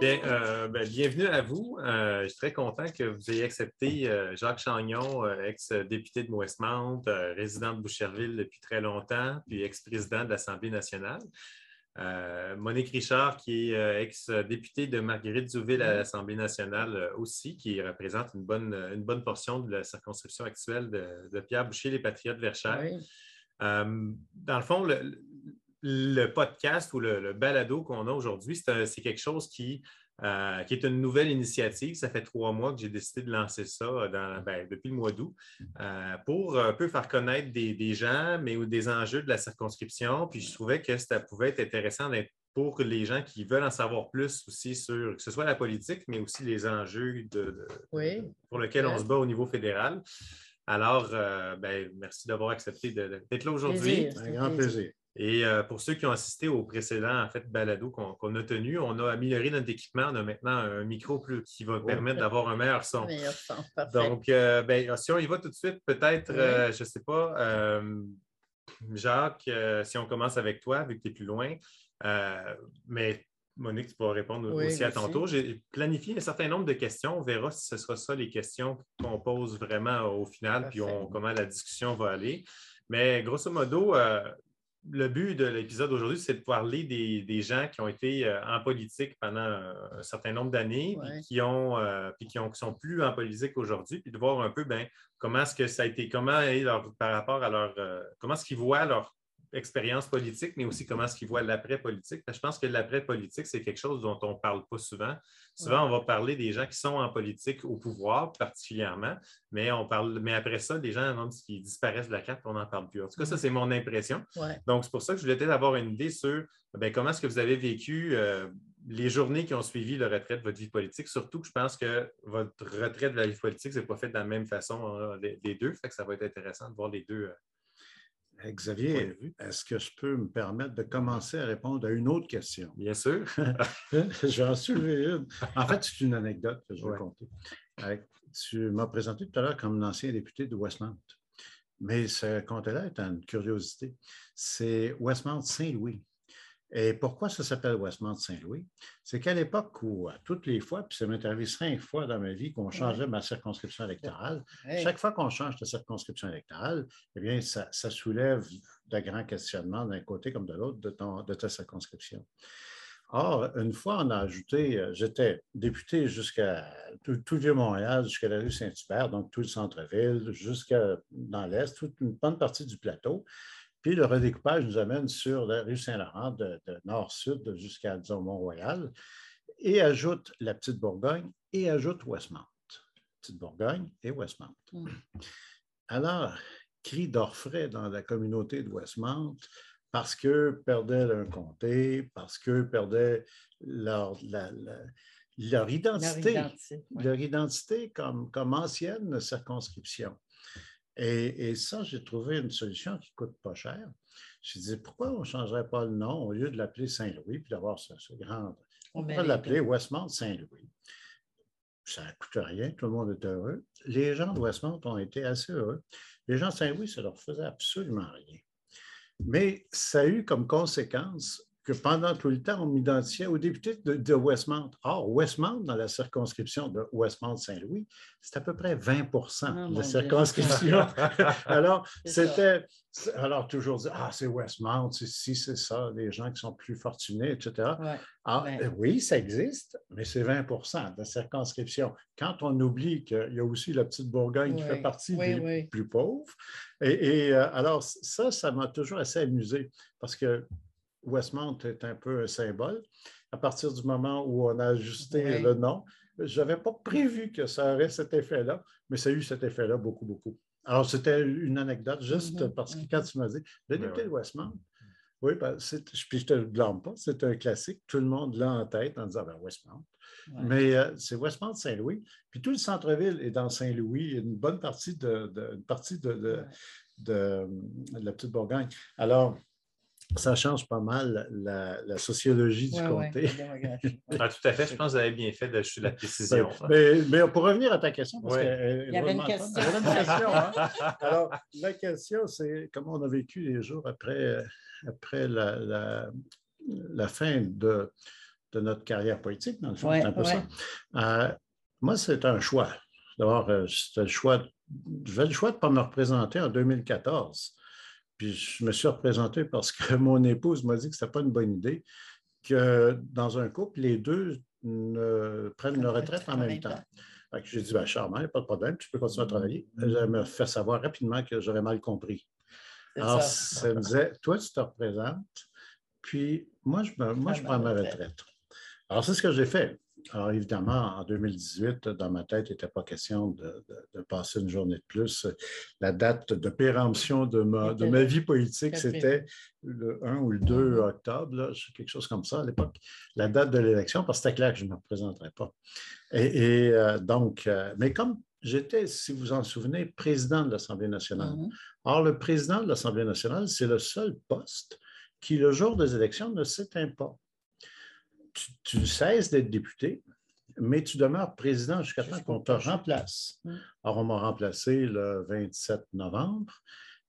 Bien, euh, ben, bienvenue à vous. Euh, je suis très content que vous ayez accepté euh, Jacques Chagnon, ex-député de Westmount, résident de Boucherville depuis très longtemps, puis ex-président de l'Assemblée nationale. Monique Richard, qui est ex-députée de Marguerite Zouville à l'Assemblée nationale aussi, qui représente une bonne, une bonne portion de la circonscription actuelle de, Pierre Boucher, les Patriotes Verchères. dans le fond, le, le podcast ou le, balado qu'on a aujourd'hui, c'est quelque chose qui, euh, qui, est une nouvelle initiative. Ça fait trois mois que j'ai décidé de lancer ça ben, depuis le mois d'août euh, pour un peu faire connaître des, gens, mais ou des enjeux de la circonscription. Puis je trouvais que ça pouvait être intéressant pour les gens qui veulent en savoir plus aussi sur que ce soit la politique, mais aussi les enjeux pour lesquels on se bat au niveau fédéral. Alors, euh, ben, merci d'avoir accepté d'être là aujourd'hui. Un grand plaisir. Et euh, pour ceux qui ont assisté au précédent en fait, balado qu'on a tenu, on a amélioré notre équipement. On a maintenant un micro plus, qui va permettre d'avoir un meilleur son. Meilleur son Donc, euh, ben, si on y va tout de suite, peut-être, euh, je ne sais pas, Jacques, si on commence avec toi, vu que tu es plus loin, mais Monique, tu pourras répondre aussi à ton tour. J'ai planifié un certain nombre de questions. On verra si ce sera ça les questions qu'on pose vraiment au final, puis comment la discussion va aller. Mais grosso modo, le but de l'épisode d'aujourd'hui, c'est de parler des, gens qui ont été euh, en politique pendant un certain nombre d'années, puis qui ont, euh, puis qui, sont plus en politique aujourd'hui, puis de voir un peu ben, comment est-ce que ça a été, comment leur, par rapport à leur, euh, comment est-ce qu'ils voient leur expérience politique, mais aussi comment est-ce qu'ils voient l'après-politique. Je pense que l'après-politique, c'est quelque chose dont on ne parle pas souvent. Souvent, on va parler des gens qui sont en politique au pouvoir particulièrement, mais on parle, mais après ça, des gens qui disparaissent de la carte, on n'en parle plus. En tout cas, ça, c'est mon impression. Donc, c'est pour ça que je voulais peut-être avoir une idée sur ben, comment est-ce que vous avez vécu euh, les journées qui ont suivi le retrait de votre vie politique, surtout que je pense que votre retrait de la vie politique, ce n'est pas fait de la même façon hein, les, deux. Fait que ça va être intéressant de voir les deux. Euh, Xavier, est-ce que je peux me permettre de commencer à répondre à une autre question? Bien sûr. je vais en soulever une. En fait, c'est une anecdote que je vais raconter. Tu m'as présenté tout à l'heure comme l'ancien député de Westmount. Mais ce comté-là est une curiosité. C'est Westmount Saint-Louis. Et pourquoi ça s'appelle Westmount Saint-Louis? C'est qu'à l'époque où, toutes les fois, puis ça m'est arrivé cinq fois dans ma vie qu'on changeait ma circonscription électorale, chaque fois qu'on change de circonscription électorale, eh bien, ça, soulève de grands questionnements d'un côté comme de l'autre de, de ta circonscription. Or, une fois, on a ajouté, euh, j'étais député jusqu'à tout, tout Vieux-Montréal, jusqu'à la rue Saint-Hubert, donc tout le centre-ville, jusqu'à dans l'Est, toute une bonne partie du plateau. Puis le redécoupage nous amène sur la rue Saint-Laurent de, nord-sud jusqu'à, disons, Mont-Royal et ajoute la Petite Bourgogne et ajoute Westmount. Petite Bourgogne et Westmount. Mm. Alors, cri d'orfraie dans la communauté de Westmount parce que perdaient un comté, parce que perdaient leur, leur identité, leur identité comme, comme ancienne circonscription. Et, ça, j'ai trouvé une solution qui ne coûte pas cher. Je dit, pourquoi on ne changerait pas le nom au lieu de l'appeler Saint-Louis puis d'avoir ce, grand. On pourrait l'appeler Westmount Saint-Louis. Ça ne coûte rien, tout le monde est heureux. Les gens de Westmount ont été assez heureux. Les gens de Saint-Louis, ça ne leur faisait absolument rien. Mais ça a eu comme conséquence que pendant tout le temps, on m'identifiait au député de, Westmount. Or, Westmount, dans la circonscription de Westmount-Saint-Louis, c'est à peu près 20 ah, de la circonscription. alors, c'était. Alors, toujours dire, ah, c'est Westmount, c'est si, c'est ça, les gens qui sont plus fortunés, etc. Ah, euh, oui, ça existe, mais c'est 20% de la circonscription. Quand on oublie qu'il y a aussi la petite Bourgogne qui fait partie des plus pauvres. Et, et euh, alors, ça, ça m'a toujours assez amusé parce que Westmount est un peu un symbole. À partir du moment où on a ajusté le nom, je n'avais pas prévu que ça aurait cet effet-là, mais ça a eu cet effet-là beaucoup, beaucoup. Alors, c'était une anecdote, juste mm-hmm. parce que quand tu m'as dit, le député de Westmount, oui, ben, puis je ne te le blâme pas, c'est un classique, tout le monde l'a en tête en disant ben, Westmount. Mais euh, c'est Westmount Saint-Louis. Puis tout le centre-ville est dans Saint-Louis, une bonne partie de, une partie de, de, la petite Bourgogne. Alors, ça change pas mal la, sociologie du comté. Ah, tout à fait. Je pense que vous avez bien fait de la précision. mais, pour revenir à ta question, parce euh, Il y avait une question. Hein. Alors, la question, c'est comment on a vécu les jours après, après la, la fin de, de notre carrière politique, dans le fond, un peu ça. Euh, moi, c'est un choix. D'abord, euh, c'était le choix, j'avais le choix de ne pas me représenter en 2014. Puis je me suis représenté parce que mon épouse m'a dit que ce n'était pas une bonne idée que dans un couple, les deux ne prennent leur retraite en même temps. J'ai dit, ben, Charmant, pas de problème, tu peux continuer à travailler. Elle m'a fait savoir rapidement que j'aurais mal compris. Alors, ça. me disait, toi, tu te représentes, puis moi, je, moi, je prends ma retraite. Alors, c'est ce que j'ai fait. Alors, évidemment, en 2018, dans ma tête, il n'était pas question de, passer une journée de plus. La date de péremption de ma, de ma vie politique, c'était le 1 ou le 2 mm-hmm. octobre, quelque chose comme ça à l'époque, la date de l'élection, parce que c'était clair que je ne me représenterais pas. Et, euh, donc, euh, mais comme j'étais, si vous en souvenez, président de l'Assemblée nationale. Mm-hmm. Or, le président de l'Assemblée nationale, c'est le seul poste qui, le jour des élections, ne s'éteint pas tu, cesses d'être député, mais tu demeures président jusqu'à temps qu'on te remplace. Mm. Alors, on m'a remplacé le 27 novembre.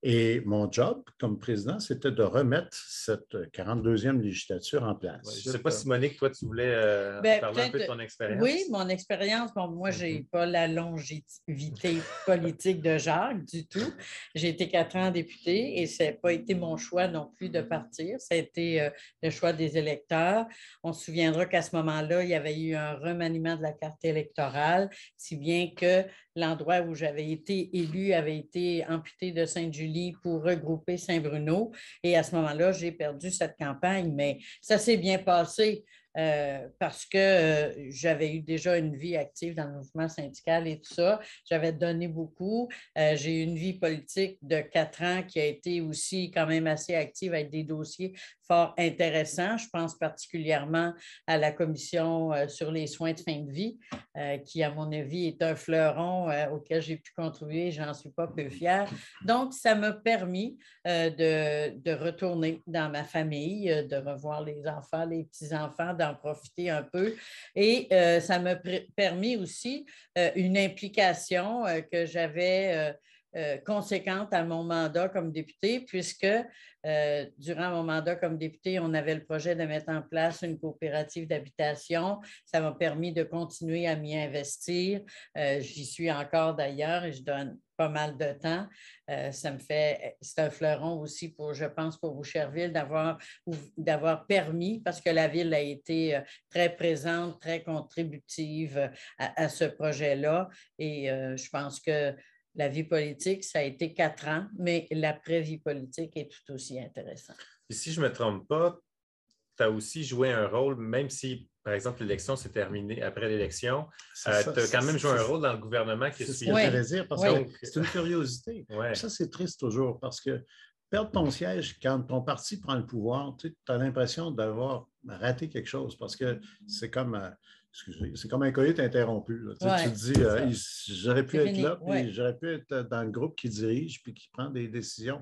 Et mon job comme président, c'était de remettre cette 42e législature en place. je ne sais pas si Monique, toi, tu voulais euh, ben, parler un peu de ton expérience? Oui, mon expérience. Bon, moi, je n'ai mm-hmm. pas la longévité politique de Jacques du tout. J'ai été quatre ans député et ce n'a pas été mon choix non plus de partir. Ça a été euh, le choix des électeurs. On se souviendra qu'à ce moment-là, il y avait eu un remaniement de la carte électorale, si bien que l'endroit où j'avais été élu avait été amputé de Sainte-Julie pour regrouper Saint-Bruno. Et à ce moment-là, j'ai perdu cette campagne, mais ça s'est bien passé. Euh, parce que euh, j'avais eu déjà une vie active dans le mouvement syndical et tout ça. J'avais donné beaucoup. Euh, j'ai eu une vie politique de quatre ans qui a été aussi quand même assez active avec des dossiers fort intéressants. Je pense particulièrement à la commission sur les soins de fin de vie, qui, à mon avis, est un fleuron auquel j'ai pu contribuer. J'en suis pas peu fière. Donc, ça m'a permis de, de, retourner dans ma famille, de revoir les enfants, les petits-enfants, profiter un peu. Et euh, ça m'a permis aussi euh, une implication euh, que j'avais conséquente à mon mandat comme député, puisque durant mon mandat comme député, on avait le projet de mettre en place une coopérative d'habitation. Ça m'a permis de continuer à m'y investir. J'y suis encore d'ailleurs et je donne pas mal de temps. Euh, ça me fait, c'est un fleuron aussi pour, je pense, pour Boucherville d'avoir, d'avoir permis, parce que la ville a été euh, très présente, très contributive euh, à, ce projet-là. Et je pense que la vie politique, ça a été quatre ans, mais l'après-vie politique est tout aussi intéressant. Et si je ne me trompe pas, tu as aussi joué un rôle, même si par exemple, l'élection s'est terminée après l'élection. Euh, tu as quand même joué un rôle dans le gouvernement qui est que c'est une curiosité. Ça, c'est triste toujours parce que perdre ton siège quand ton parti prend le pouvoir, tu as l'impression d'avoir raté quelque chose parce que c'est comme. Euh, c'est comme un coït interrompu. Tu, te dis, euh, j'aurais pu être là, puis j'aurais pu être dans le groupe qui dirige puis qui prend des décisions.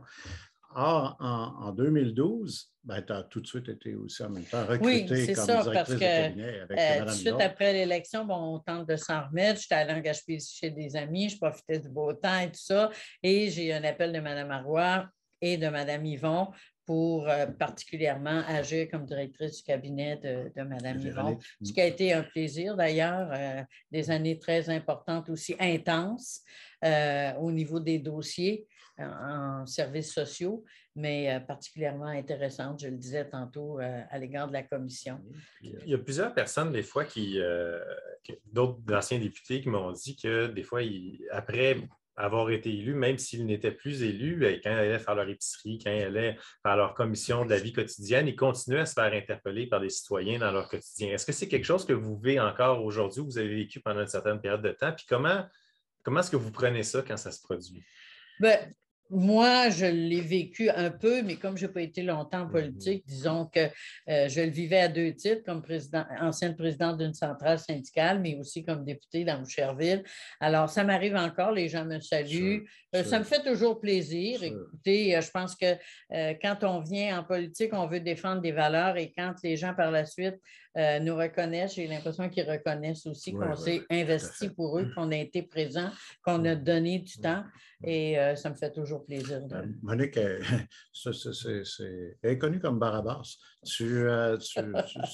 Or, en, 2012, ben, tu as tout de suite été aussi en même temps recruté comme ça, de cabinet avec euh, Tout de suite après l'élection, bon, on tente de s'en remettre. J'étais allée en Gaspésie chez des amis, je profitais du beau temps et tout ça. Et j'ai eu un appel de Mme Arroy et de Mme Yvon pour euh, particulièrement agir comme directrice du cabinet de, de Mme Yvon, ce qui a été un plaisir d'ailleurs, euh, des années très importantes aussi, intenses euh, au niveau des dossiers en services sociaux, mais particulièrement intéressante, je le disais tantôt, à l'égard de la commission. Il y a plusieurs personnes, des fois, qui, d'autres anciens députés qui m'ont dit que des fois, après avoir été élus, même s'ils n'étaient plus élus, quand ils allaient faire leur épicerie, quand ils allaient faire leur commission de la vie quotidienne, ils continuaient à se faire interpeller par des citoyens dans leur quotidien. Est-ce que c'est quelque chose que vous vivez encore aujourd'hui, vous avez vécu pendant une certaine période de temps? Puis comment, comment est-ce que vous prenez ça quand ça se produit? Bien, moi, je l'ai vécu un peu, mais comme je n'ai pas été longtemps en mm-hmm. politique, disons que euh, je le vivais à deux titres, comme président, ancienne présidente d'une centrale syndicale, mais aussi comme députée dans Boucherville. Alors, ça m'arrive encore, les gens me saluent. Euh, ça me fait toujours plaisir. Écoutez, euh, je pense que quand on vient en politique, on veut défendre des valeurs et quand les gens par la suite nous reconnaissent, j'ai l'impression qu'ils reconnaissent aussi qu'on s'est investi pour eux, qu'on a été présent, qu'on a donné du temps et ça me fait toujours plaisir. De... Euh, Monique, c'est, est connue comme Barabas. Euh, tu,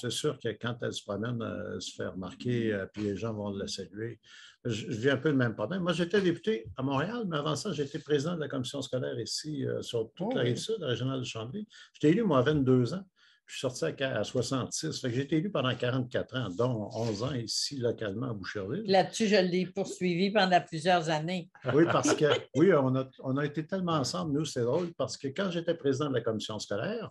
c'est sûr que quand elle se promène, elle se fait remarquer, puis les gens vont la saluer. Je, vis un peu le même problème. Moi, j'étais député à Montréal, mais avant ça, j'étais président de la commission scolaire ici, sur toute oh la rive sud, la régionale de Chambly. J'étais élu, moi, à 22 ans. Je suis sorti à, 66. j'ai été élu pendant 44 ans, dont 11 ans ici localement à Boucherville. Là-dessus, je l'ai poursuivi pendant plusieurs années. Oui, parce que oui, on a, on a été tellement ensemble, nous, c'est drôle, parce que quand j'étais président de la commission scolaire,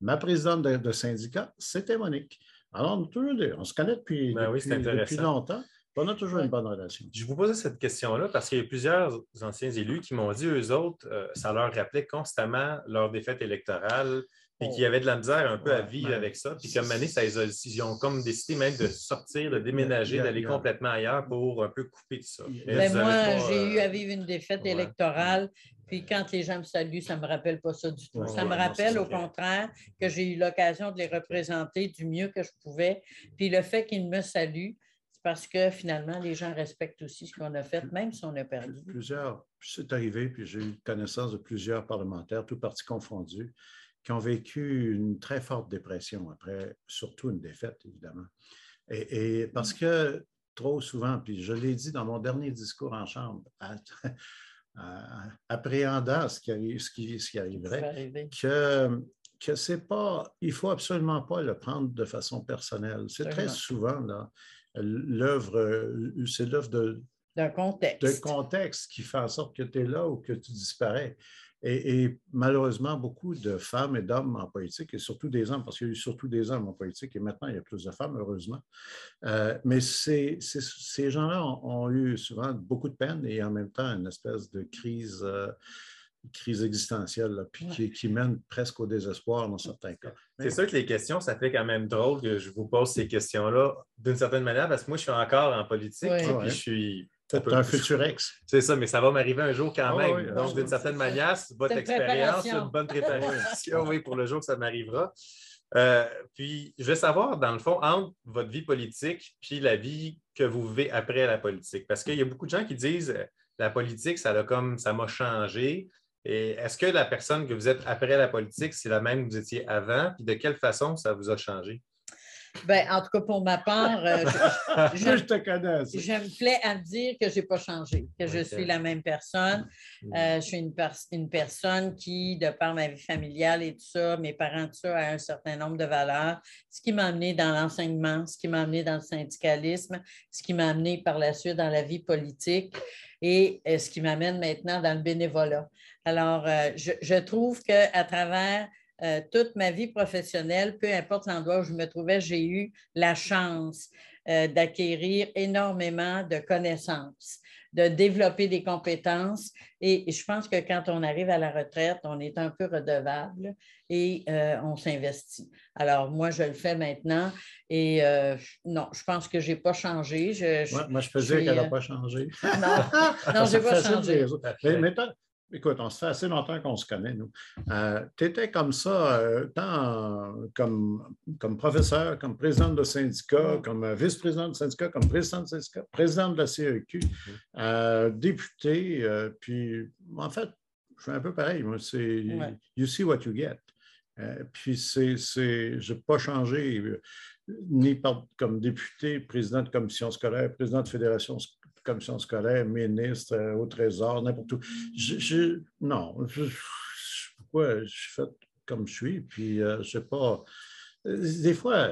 ma présidente de, syndicat, c'était Monique. Alors, on, se connaît depuis, ben depuis, longtemps. On a toujours une bonne relation. Je vous posais cette question-là parce qu'il y a plusieurs anciens élus qui m'ont dit, eux autres, euh, ça leur rappelait constamment leur défaite électorale et qui avaient de la misère un peu à vivre avec ça. Puis comme année, ça, ils ont comme décidé même de sortir, de déménager, d'aller complètement ailleurs pour un peu couper tout ça. Ben, moi, j'ai eu à vivre une défaite électorale. Puis quand les gens me saluent, ça ne me rappelle pas ça du tout. ça me rappelle au contraire que j'ai eu l'occasion de les représenter du mieux que je pouvais. Puis le fait qu'ils me saluent, parce que finalement, les gens respectent aussi ce qu'on a fait, même si on a perdu. Plusieurs, c'est arrivé, puis j'ai eu connaissance de plusieurs parlementaires, tous partis confondus, qui ont vécu une très forte dépression après, surtout une défaite, évidemment. Et, parce que trop souvent, puis je l'ai dit dans mon dernier discours en Chambre, appréhendant ce qui, ce qui, ce qui arriverait, que, que c'est pas, il faut absolument pas le prendre de façon personnelle. C'est très souvent l'œuvre, c'est l'œuvre de, d'un contexte. De contexte qui fait en sorte que tu es là ou que tu disparais. Et, malheureusement, beaucoup de femmes et d'hommes en politique, et surtout des hommes, parce qu'il y a eu surtout des hommes en politique, et maintenant il y a plus de femmes, heureusement. Euh, mais ces, gens-là ont, eu souvent beaucoup de peine et en même temps une espèce de crise, euh, crise existentielle, puis qui, mène presque au désespoir dans certains cas. C'est sûr que les questions, ça fait quand même drôle que je vous pose ces questions-là d'une certaine manière, parce que moi, je suis encore en politique, et puis je suis c'est un futur ex. C'est ça, mais ça va m'arriver un jour quand ah même. Donc, d'une certaine manière, c'est votre expérience, une bonne préparation oui, pour le jour que ça m'arrivera. Euh, puis, je veux savoir, dans le fond, entre votre vie politique puis la vie que vous vivez après la politique. Parce qu'il y a beaucoup de gens qui disent euh, la politique, ça a comme ça m'a changé. Et est-ce que la personne que vous êtes après la politique, c'est la même que vous étiez avant? Puis de quelle façon ça vous a changé? Ben, en tout cas, pour ma part, euh, je, te connais. Je me plais à dire que je n'ai pas changé, que je suis la même personne. Mm. Euh, je suis une, une, personne qui, de par ma vie familiale et tout ça, mes parents, tout ça, a un certain nombre de valeurs. Ce qui m'a amené dans l'enseignement, ce qui m'a amené dans le syndicalisme, ce qui m'a amené par la suite dans la vie politique et euh, ce qui m'amène maintenant dans le bénévolat. Alors, je, je trouve qu'à travers euh, toute ma vie professionnelle, peu importe l'endroit où je me trouvais, j'ai eu la chance euh, d'acquérir énormément de connaissances, de développer des compétences. Et je pense que quand on arrive à la retraite, on est un peu redevable et euh, on s'investit. Alors, moi, je le fais maintenant et non, je pense que je n'ai pas changé. moi, je peux dire qu'elle n'a pas changé. non, non je n'ai pas changé. Mais, Écoute, on se fait assez longtemps qu'on se connaît, nous. Euh, tu étais comme ça, euh, tant comme, comme professeur, comme président de syndicat, comme euh, vice-président de syndicat, comme président de syndicat, président de la CEQ, mm-hmm. député. puis, en fait, je fais un peu pareil. Moi, c'est you see what you get. puis, c'est, je n'ai pas changé ni comme député, président de commission scolaire, président de fédération commission scolaire, ministre, euh, au Trésor, n'importe où. Je, non, je, pourquoi je suis fait comme je suis, puis euh, je ne sais pas. Euh, des fois,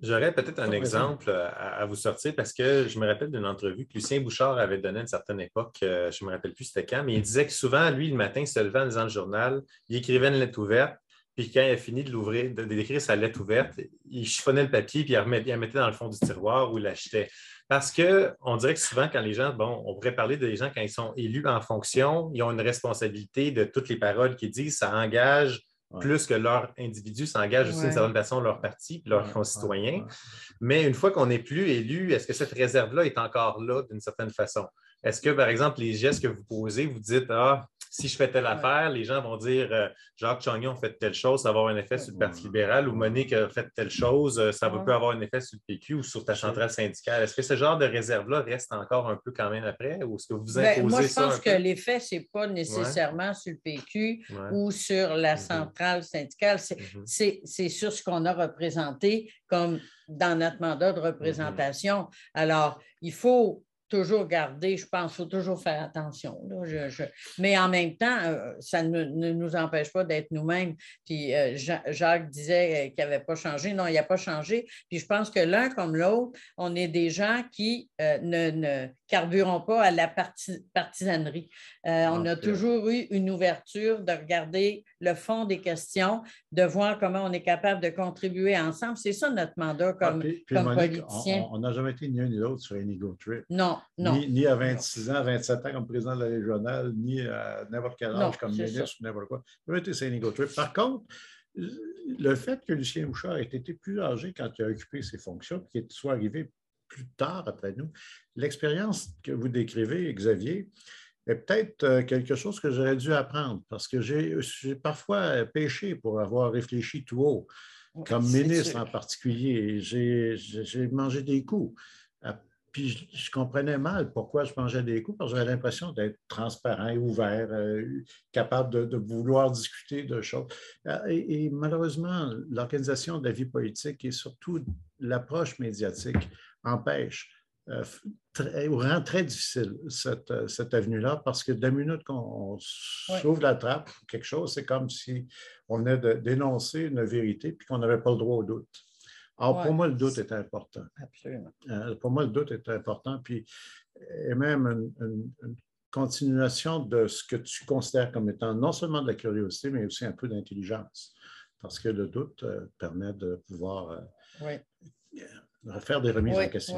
J'aurais peut-être un exemple à, vous sortir parce que je me rappelle d'une entrevue que Lucien Bouchard avait donnée à une certaine époque, je ne me rappelle plus c'était quand, mais il disait que souvent, lui, le matin, il se levait en lisant le journal, il écrivait une lettre ouverte, puis quand il a fini de l'ouvrir, d'écrire sa lettre ouverte, il chiffonnait le papier, puis il la mettait dans le fond du tiroir ou il l'achetait. Parce qu'on dirait que souvent, quand les gens, bon, on pourrait parler des gens quand ils sont élus en fonction, ils ont une responsabilité de toutes les paroles qu'ils disent, ça engage plus que leur individu, ça engage aussi d'une certaine façon leur parti et leurs concitoyens. Mais une fois qu'on n'est plus élu, est-ce que cette réserve-là est encore là d'une certaine façon? Est-ce que, par exemple, les gestes que vous posez, vous dites, ah, si je fais telle affaire, les gens vont dire euh, Jacques Chagnon fait telle chose, ça va avoir un effet sur le Parti libéral, ou Monique a fait telle chose, euh, ça peut avoir un effet sur le PQ ou sur ta centrale syndicale. Est-ce que ce genre de réserve-là reste encore un peu quand même après, ou est-ce que vous ben, Moi, je pense que l'effet, ce n'est pas nécessairement sur le PQ ou sur la mm-hmm. centrale syndicale, mm-hmm. c'est sur ce qu'on a représenté comme dans notre mandat de mm-hmm. représentation. Alors, il faut toujours garder, je pense, il faut toujours faire attention. Mais en même temps, euh, ça ne, nous empêche pas d'être nous-mêmes. Puis euh, Jacques disait qu'il n'avait pas changé. Non, il n'a pas changé. Puis je pense que l'un comme l'autre, on est des gens qui euh, ne, ne, carburons pas à la partisanerie. on a toujours eu une ouverture de regarder le fond des questions, de voir comment on est capable de contribuer ensemble. C'est ça notre mandat ah, comme, comme politicien. On n'a jamais été ni un ni l'autre sur un ego trip. Non, non. Ni, à 26 ans, 27 ans comme président de la régionale, ni à n'importe quel âge comme ministre ou n'importe quoi. On été sur un ego trip. Par contre, le fait que Lucien Bouchard ait été plus âgé quand il a occupé ses fonctions, qu'il soit arrivé plus tard après nous, l'expérience que vous décrivez, Xavier, est peut-être euh, quelque chose que j'aurais dû apprendre parce que j'ai parfois péché pour avoir réfléchi tout haut, comme ministre en particulier. J'ai mangé des coups. Ah, puis je, comprenais mal pourquoi je mangeais des coups, parce que j'avais l'impression d'être transparent et ouvert, euh, capable de, vouloir discuter de choses. Ah, et malheureusement, l'organisation de la vie politique et surtout l'approche médiatique empêche très, ou rend très difficile cette, euh, cette avenue-là parce que dès la minute qu'on s'ouvre la trappe ou quelque chose, c'est comme si on venait de dénoncer une vérité puis qu'on n'avait pas le droit au doute. Alors, pour moi, le doute est important. Absolument. Euh, pour moi, le doute est important. Puis, et même une, continuation de ce que tu considères comme étant non seulement de la curiosité, mais aussi un peu d'intelligence. Parce que le doute permet de pouvoir faire des remises en question.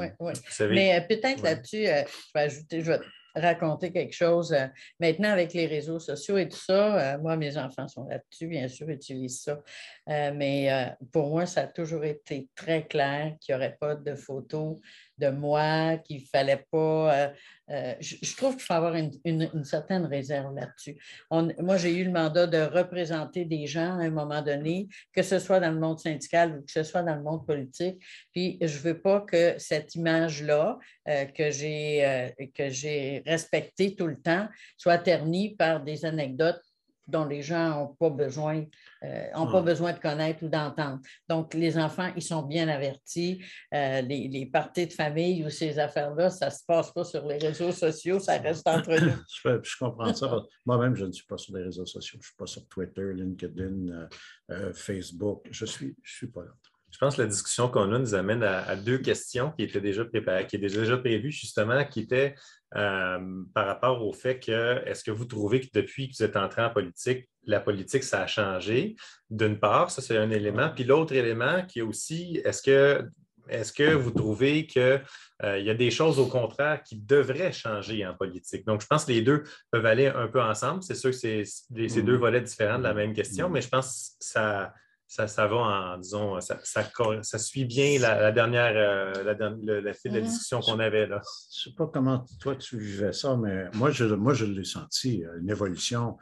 Mais euh, peut-être là-dessus, euh, je vais ajouter, je vais raconter quelque chose. Euh, maintenant, avec les réseaux sociaux et tout ça, moi, mes enfants sont là-dessus, bien sûr, utilisent ça. mais pour moi, ça a toujours été très clair qu'il n'y aurait pas de photos de moi, qu'il ne fallait pas. Euh, euh, je, trouve qu'il faut avoir une, certaine réserve là-dessus. Moi, j'ai eu le mandat de représenter des gens à un moment donné, que ce soit dans le monde syndical ou que ce soit dans le monde politique. Puis, je ne veux pas que cette image-là, euh, que j'ai respectée tout le temps, soit ternie par des anecdotes dont les gens n'ont pas besoin, euh, ont pas besoin de connaître ou d'entendre. Donc, les enfants, ils sont bien avertis. Euh, les, les, parties de famille ou ces affaires-là, ça ne se passe pas sur les réseaux sociaux, ça reste entre nous. je, comprends ça. Moi-même, je ne suis pas sur les réseaux sociaux. Je ne suis pas sur Twitter, LinkedIn, euh, Facebook. Je ne suis, je suis pas là. Je pense que la discussion qu'on a nous amène à, deux questions qui étaient déjà préparées, qui étaient déjà prévues, justement, qui étaient euh, par rapport au fait que est-ce que vous trouvez que depuis que vous êtes entré en politique, la politique, ça a changé? D'une part, ça, c'est un élément. Puis l'autre élément qui est aussi, est-ce que est-ce que vous trouvez qu'il euh, y a des choses au contraire qui devraient changer en politique? Donc, je pense que les deux peuvent aller un peu ensemble. C'est sûr que c'est deux volets différents de la même question, mais je pense que ça, ça, ça va en, disons, ça, ça, suit bien la, dernière, euh, la, le, la, de la discussion qu'on avait là. Je ne sais pas comment toi tu vivais ça, mais moi, je, moi, je l'ai senti, euh, une évolution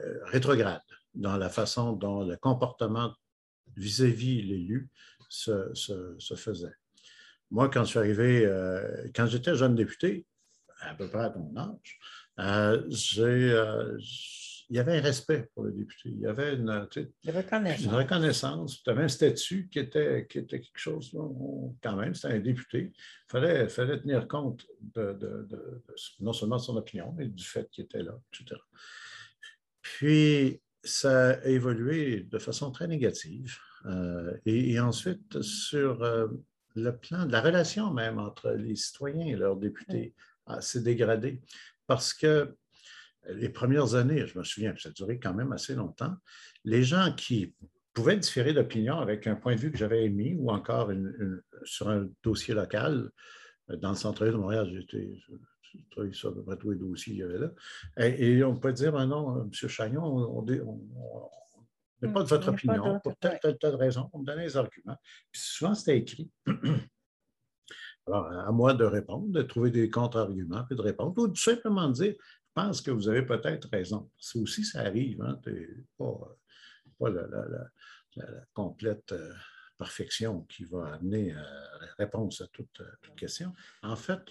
euh, rétrograde dans la façon dont le comportement vis-à-vis l'élu se, se, faisait. Moi, quand je suis arrivé, quand j'étais jeune député, à peu près à ton âge, j'ai il y avait un respect pour le député. Il y avait une, reconnaissance. une reconnaissance, même un statut qui était, qui était quelque chose, quand même, c'était un député. Il fallait, fallait tenir compte de, non seulement de son opinion, mais du fait qu'il était là, etc. Puis, ça a évolué de façon très négative. Euh, et, ensuite, sur euh, le plan de la relation même entre les citoyens et leurs députés, s'est dégradé parce que les premières années, je me souviens, ça a duré quand même assez longtemps, les gens qui pouvaient différer d'opinion avec un point de vue que j'avais émis ou encore sur un dossier local, euh, dans le centre-ville de Montréal, j'ai travaillé sur à peu près tous les dossiers qu'il y avait là. Et, on peut dire, ben non, M. Chagnon, on n'est pas de votre opinion pour telle, telle, telle raison. On me donnait les arguments. Puis souvent, c'était écrit. Alors, à moi de répondre, de trouver des contre-arguments, puis de répondre, ou tout simplement de dire pense que vous avez peut-être raison. C'est aussi, ça arrive. Hein, pas, pas la, complète euh, perfection qui va amener à la réponse à toute, question. En fait,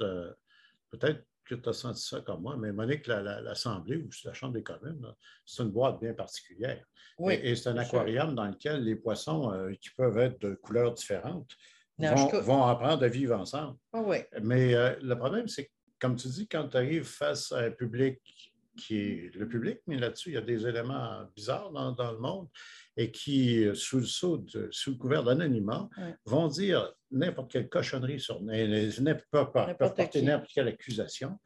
peut-être que tu as senti ça comme moi, mais Monique, l'Assemblée ou la Chambre des communes, c'est une boîte bien particulière. Oui, et, c'est un aquarium dans lequel les poissons qui peuvent être de couleurs différentes vont, apprendre à vivre ensemble. Ah oui. Mais euh, le problème, c'est que, comme tu dis, quand tu arrives face à un public qui est le public, mais là-dessus, il y a des éléments bizarres dans, le monde et qui, sous le, sous, sous le couvert d'anonymat, vont dire n'importe quelle cochonnerie sur n'importe quelle accusation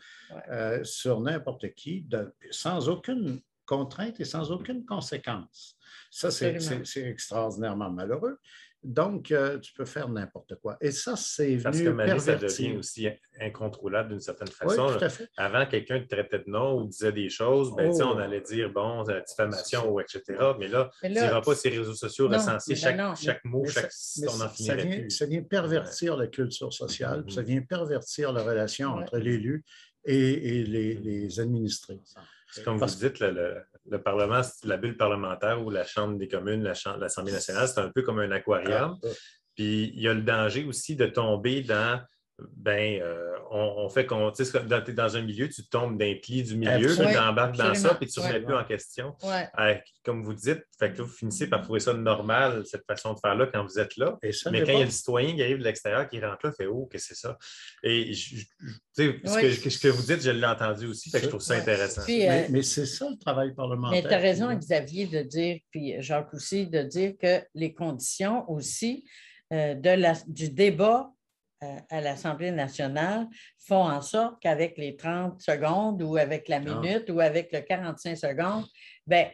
euh, sur n'importe qui, sans aucune contrainte et sans aucune conséquence. Ça, c'est extraordinairement malheureux. Donc, euh, tu peux faire n'importe quoi. Et ça, c'est venu Parce que maintenant, ça devient aussi incontrôlable d'une certaine façon. Oui, tout à fait. Avant, quelqu'un te traitait de nom ou disait des choses, ben, on oh. allait dire, bon, la diffamation ou etc. Mais là, tu n'iras pas ces réseaux sociaux recenser chaque, chaque, mot, chaque... on en ça, vient, ça vient pervertir la culture sociale, ça vient pervertir la relation entre l'élu et, les, les administrés. Comme vous dites, le, le, Parlement, la bulle parlementaire ou la Chambre des communes, l'Assemblée nationale, c'est un peu comme un aquarium. Ah, Puis il y a le danger aussi de tomber dans ben, euh, on, fait qu'on. Tu sais, dans, dans un milieu, tu tombes d'un pli du milieu, tu embarques dans ça, puis tu ne remets plus en question. Euh, comme vous dites, fait que vous finissez par trouver ça normal, cette façon de faire-là, quand vous êtes là. Mais quand il y a le citoyen qui arrive de l'extérieur, qui rentre là, fait Oh, que c'est ça. Et ce, que, vous dites, je l'ai entendu aussi, fait que je trouve ça intéressant. Euh, mais, c'est ça le travail parlementaire. Mais tu as raison, Xavier, de dire, puis Jacques aussi, de dire que les conditions aussi de la, du débat à l'Assemblée nationale font en sorte qu'avec les 30 secondes ou avec la ah. minute ou avec le 45 secondes, ben,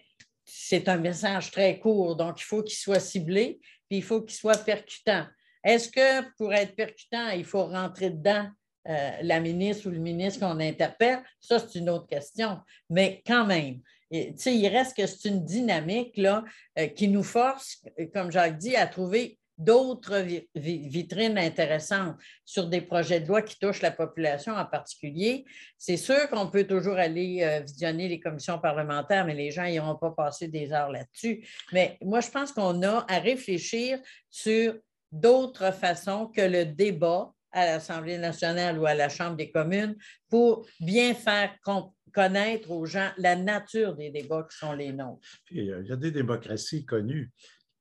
c'est un message très court. Donc, il faut qu'il soit ciblé, puis il faut qu'il soit percutant. Est-ce que pour être percutant, il faut rentrer dedans euh, la ministre ou le ministre qu'on interpelle? Ça, c'est une autre question. Mais quand même, il reste que c'est une dynamique là, euh, qui nous force, comme Jacques dit, à trouver d'autres vitrines intéressantes sur des projets de loi qui touchent la population en particulier. C'est sûr qu'on peut toujours aller euh, visionner les commissions parlementaires, mais les gens n'iront pas passer des heures là-dessus. Mais moi, je pense qu'on a à réfléchir sur d'autres façons que le débat à l'Assemblée nationale ou à la Chambre des communes pour bien faire connaître aux gens la nature des débats qui sont les nôtres. Euh, il y a des démocraties connues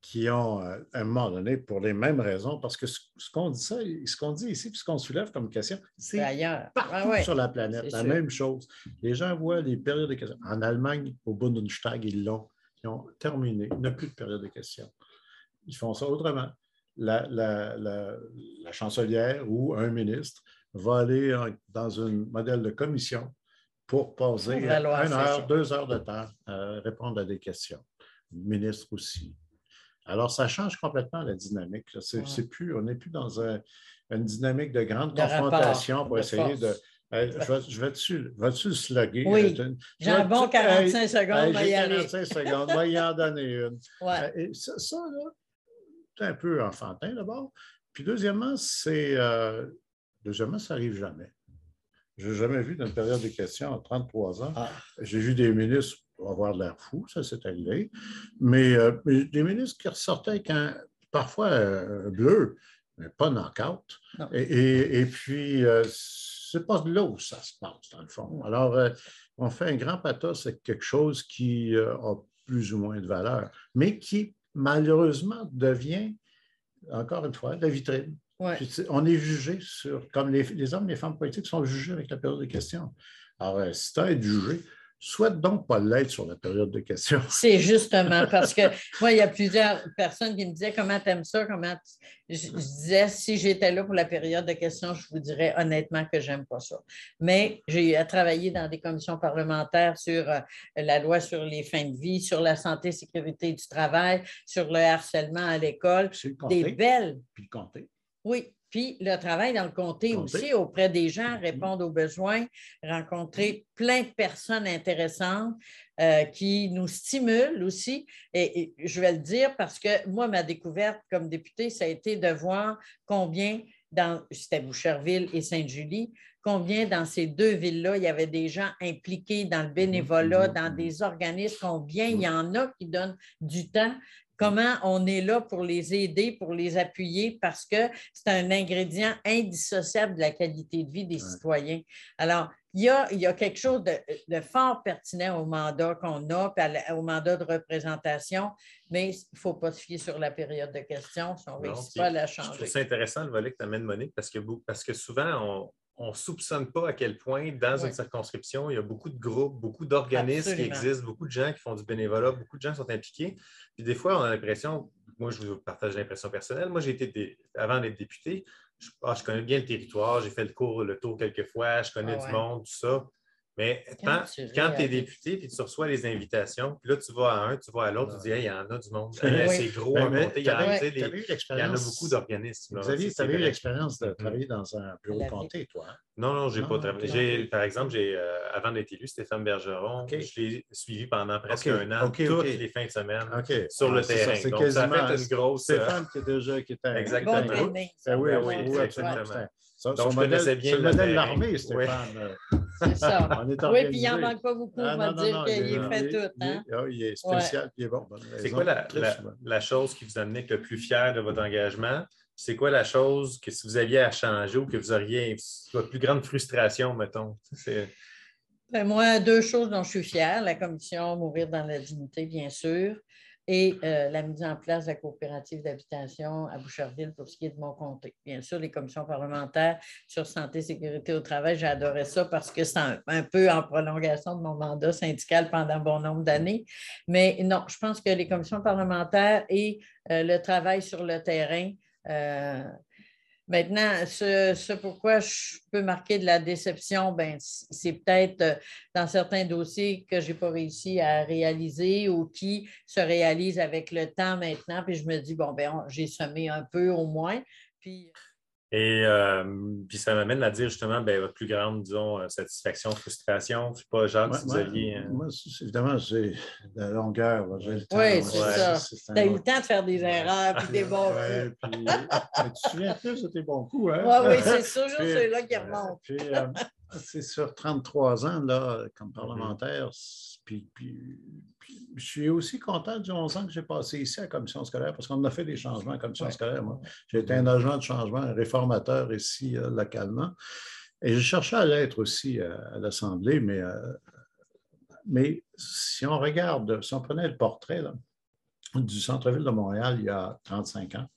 qui ont, euh, à un moment donné, pour les mêmes raisons, parce que ce, qu'on dit, ça, ce qu'on dit ici, puis ce qu'on soulève comme question, c'est partout sur la planète, la même chose. Les gens voient les périodes de questions. En Allemagne, au Bundestag, ils l'ont. Ils ont terminé. Il n'y a plus de période de questions. Ils font ça autrement. La, la, chancelière ou un ministre va aller dans un modèle de commission pour poser une heure, deux heures de temps à répondre à des questions. Le ministre aussi. Alors, ça change complètement la dynamique. C'est, plus, on n'est plus dans une dynamique de grande confrontation pour essayer de. je vais-tu le slugger? Oui. J'ai un bon 45 secondes, moi, y 45 secondes, moi, y en donner une. Ouais. ça, là, c'est un peu enfantin d'abord. Puis deuxièmement, c'est. Euh, deuxièmement, ça n'arrive jamais. Je n'ai jamais vu dans une période de questions en 33 ans. Ah. J'ai vu des ministres avoir de l'air fou, ça c'est arrivé. Mais, euh, des ministres qui ressortaient parfois euh, bleu, mais pas knockout. Et, et, puis, euh, c'est pas de l'eau, ça se passe, dans le fond. Alors, on fait un grand pathos avec quelque chose qui a plus ou moins de valeur, mais qui, malheureusement, devient, encore une fois, la vitrine. On est jugé sur, comme les, les, hommes et les femmes politiques sont jugés avec la période de questions. Alors, si tu as jugé, souhaite donc pas l'être sur la période de questions. C'est justement parce que moi, il y a plusieurs personnes qui me disaient comment tu aimes ça, comment je, disais si j'étais là pour la période de questions, je vous dirais honnêtement que j'aime pas ça. Mais j'ai travaillé dans des commissions parlementaires sur euh, la loi sur les fins de vie, sur la santé et sécurité du travail, sur le harcèlement à l'école. Des belles. Puis le Oui, puis le travail dans le comté, aussi, auprès des gens, répondre aux besoins, rencontrer plein de personnes intéressantes euh, qui nous stimulent aussi. Et, je vais le dire parce que moi, ma découverte comme députée, ça a été de voir combien dans, c'était Boucherville et Sainte-Julie, combien dans ces deux villes-là, il y avait des gens impliqués dans le bénévolat, dans des organismes, combien il y en a qui donnent du temps comment on est là pour les aider, pour les appuyer, parce que c'est un ingrédient indissociable de la qualité de vie des citoyens. Alors, il y, a, il y a quelque chose de, fort pertinent au mandat qu'on a, au mandat de représentation, mais il ne faut pas se fier sur la période de questions si on ne réussit pas à la changer. Je trouve ça intéressant le volet que tu amènes, Monique, parce que, parce que souvent, on, on ne soupçonne pas à quel point, dans une circonscription, il y a beaucoup de groupes, beaucoup d'organismes qui existent, beaucoup de gens qui font du bénévolat, beaucoup de gens qui sont impliqués. Puis des fois, on a l'impression, moi, je vous partage l'impression personnelle. Moi, j'ai été, avant d'être député, ah, je, connais bien le territoire, j'ai fait le cours, le tour quelques fois, je connais ah du monde, tout ça. Mais quand, tu es député puis tu reçois les invitations, puis là, tu vas à un, tu vas à l'autre, tu dis, il y en a du monde. C'est gros à monter. Il y, en a beaucoup d'organismes. Vous tu avais eu l'expérience de travailler dans un bureau de comté, toi? Hein? Non, non, je n'ai pas travaillé. Par exemple, j'ai, euh, avant d'être élu, Stéphane Bergeron, je l'ai suivi pendant presque un an, toutes les fins de semaine, sur le ah, terrain. Ça, Donc, ça fait une grosse. Euh, Stéphane qui, déjà, qui était. Exactement. Bon ben oui, oui, oui, absolument. Donc, je connaissais bien. C'est le modèle de l'armée, Stéphane. C'est ça. oui, puis il n'en manque pas beaucoup, on va dire qu'il est fait tout. Hein? Il, est spécial, il est bon. C'est quoi la, la, chose qui vous amenait le plus fier de votre engagement? C'est quoi la chose que si vous aviez à changer ou que vous auriez votre plus grande frustration, mettons? Ben, moi, deux choses dont je suis fière. La commission Mourir dans la dignité, bien sûr, et euh, la mise en place de la coopérative d'habitation à Boucherville pour ce qui est de mon comté. Bien sûr, les commissions parlementaires sur santé sécurité au travail, j'adorais ça parce que c'est un, peu en prolongation de mon mandat syndical pendant bon nombre d'années. Mais non, je pense que les commissions parlementaires et euh, le travail sur le terrain, euh, Maintenant, ce, pourquoi je peux marquer de la déception, ben, c'est peut-être euh, dans certains dossiers que je n'ai pas réussi à réaliser ou qui se réalisent avec le temps maintenant. Puis je me dis, bon, ben, j'ai semé un peu au moins. Puis. Et euh, puis ça m'amène à dire justement ben, votre plus grande, disons, euh, satisfaction, frustration. Je ne sais pas, Jacques, si vous aviez. Euh, moi, évidemment, j'ai la longueur. Oui, c'est ça. Tu as eu le temps de faire des erreurs puis des bons coups. Puis, tu te souviens plus de tes bons coups, hein? Oui, oui, c'est toujours ceux-là qui remontent. Puis, c'est sur 33 ans, là, comme parlementaire, puis, je suis aussi content du 11 ans que j'ai passé ici à la commission scolaire parce qu'on a fait des changements à la commission scolaire. Moi. J'ai été un agent de changement, un réformateur ici euh, localement. Et j'ai cherché à l'être aussi euh, à l'Assemblée, mais, euh, mais si on regarde, si on prenait le portrait du centre-ville de Montréal il y a 35 ans,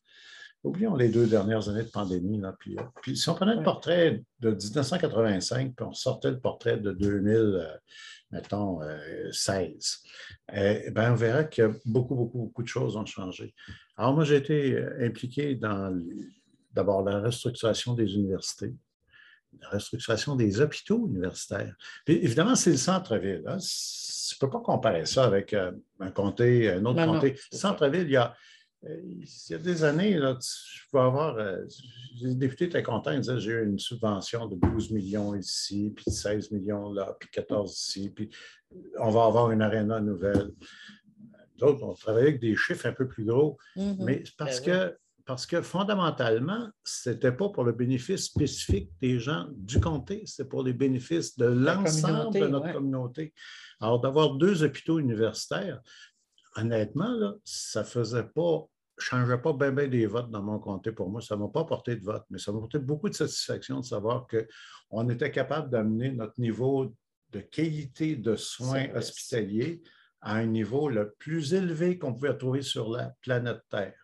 oublions les deux dernières années de pandémie, là, puis, puis si on prenait le portrait de 1985, puis on sortait le portrait de 2000, mettons, 16, euh, eh ben, on verra que beaucoup, beaucoup, beaucoup de choses ont changé. Alors, moi, j'ai été euh, impliqué dans d'abord la restructuration des universités, la restructuration des hôpitaux universitaires. Puis, évidemment, c'est le centre-ville. Hein. Tu ne peux pas comparer ça avec euh, un comté, un autre comté. Centre-ville, il y a il y a des années, là, je pouvais avoir. Euh, les députés étaient contents, ils disaient j'ai eu une subvention de 12 millions ici, puis 16 millions là, puis 14 ici, puis on va avoir une aréna nouvelle. D'autres, on travaillait avec des chiffres un peu plus gros, mm-hmm. mais parce ben que, parce que fondamentalement, ce n'était pas pour le bénéfice spécifique des gens du comté, c'était pour les bénéfices de l'ensemble de notre communauté. Alors, d'avoir deux hôpitaux universitaires, honnêtement, là, ça faisait pas changeait pas bien des votes dans mon comté pour moi. Ça ne m'a pas apporté de vote, mais ça m'a apporté beaucoup de satisfaction de savoir qu'on était capable d'amener notre niveau de qualité de soins hospitaliers à un niveau le plus élevé qu'on pouvait trouver sur la planète Terre.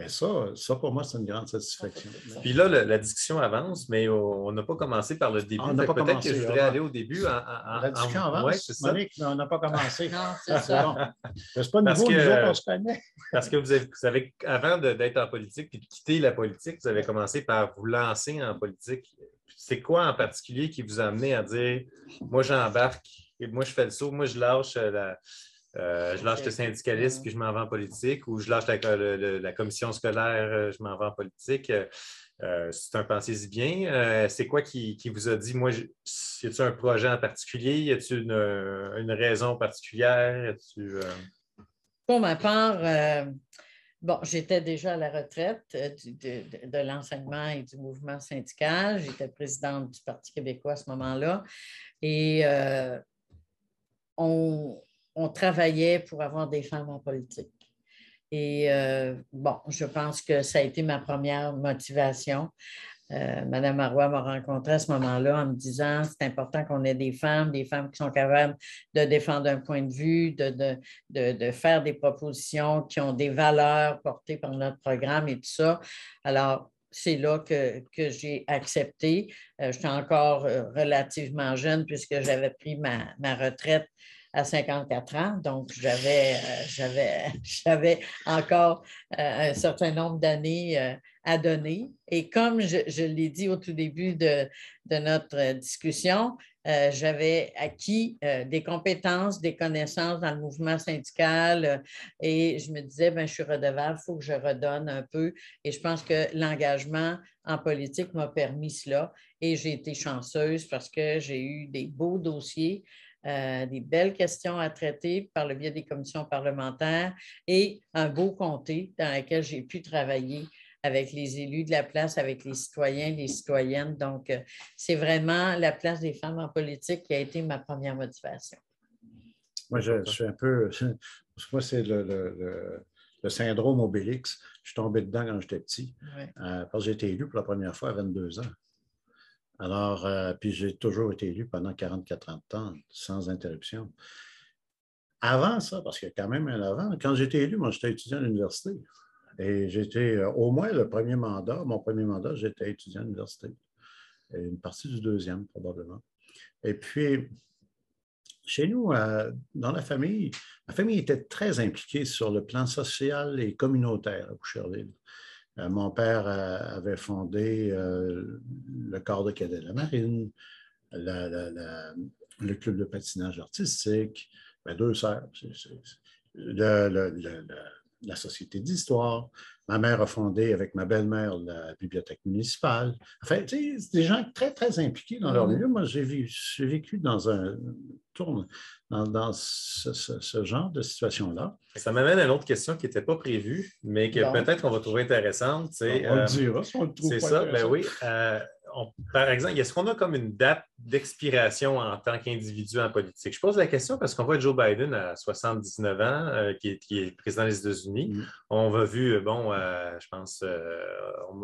Ben, ça, ça, pour moi, c'est une grande satisfaction. Puis là, la, discussion avance, mais on n'a pas commencé par le début. Peut-être que je voudrais aller au début. la discussion avance, Monique, mais on n'a pas commencé. non, c'est ça. c'est pas nouveau, nous autres, on se connaît. parce que vous avez, avant d'être en politique et de quitter la politique, vous avez commencé par vous lancer en politique. C'est quoi en particulier qui vous a amené à dire, moi, j'embarque, et moi, je fais le saut, moi, je lâche la euh, je lâche le syndicalisme puis je m'en vais en politique ou je lâche la, commission scolaire, euh, je m'en vais en politique. Euh, c'est un pensez-y bien. c'est quoi qui, vous a dit, moi, y a-t-il un projet en particulier? Y a-t-il une, raison particulière? Pour ma part, Bon, j'étais déjà à la retraite euh, de, l'enseignement et du mouvement syndical. J'étais présidente du Parti québécois à ce moment-là. Et euh, on, travaillait pour avoir des femmes en politique. Et euh, bon, je pense que ça a été ma première motivation. Euh, Madame Marois m'a rencontré à ce moment-là en me disant c'est important qu'on ait des femmes, des femmes qui sont capables de défendre un point de vue, de, faire des propositions qui ont des valeurs portées par notre programme et tout ça. Alors, c'est là que, j'ai accepté. Euh, j'étais encore euh, relativement jeune puisque j'avais pris ma retraite à 54 ans. Donc, j'avais, j'avais, encore un certain nombre d'années à donner. Et comme je, l'ai dit au tout début de, notre discussion, euh, j'avais acquis euh, des compétences, des connaissances dans le mouvement syndical euh, et je me disais, ben, je suis redevable, il faut que je redonne un peu. Et je pense que l'engagement en politique m'a permis cela et j'ai été chanceuse parce que j'ai eu des beaux dossiers. Des belles questions à traiter par le biais des commissions parlementaires et un beau comté dans lequel j'ai pu travailler avec les élus de la place, avec les citoyens, les citoyennes. Donc, euh, c'est vraiment la place des femmes en politique qui a été ma première motivation. Moi, je, suis un peu. Moi, c'est le, syndrome Obélix. Je suis tombé dedans quand j'étais petit. Euh, parce que j'ai été élu pour la première fois à 22 ans. Alors, euh, puis j'ai toujours été élu pendant 44 ans, sans interruption. Avant ça, parce qu'il y a quand même un avant, quand j'étais élu, moi, j'étais étudiant à l'université. Et j'étais, euh, au moins le premier mandat, mon premier mandat, j'étais étudiant à l'université. une partie du deuxième, probablement. Et puis, chez nous, euh, dans la famille, ma famille était très impliquée sur le plan social et communautaire à Boucherville. Euh, mon père avait fondé le corps de cadet de la marine, le club de patinage artistique, ben, deux sœurs. La Société d'histoire. Ma mère a fondé avec ma belle-mère la bibliothèque municipale. Enfin, c'est des gens très, très impliqués dans leur mm-hmm. milieu. Moi, j'ai vécu dans un tour, dans, ce, genre de situation-là. Ça m'amène à une autre question qui n'était pas prévue, mais que peut-être qu'on va trouver intéressante. On, on le euh, dira si on le trouve. C'est ça, ben oui. Euh, par exemple, est-ce qu'on a comme une date d'expiration en tant qu'individu en politique? Je pose la question parce qu'on voit Joe Biden à 79 ans, euh, qui, est, président des États-Unis. Mm. On va vu, euh, bon, euh, je pense,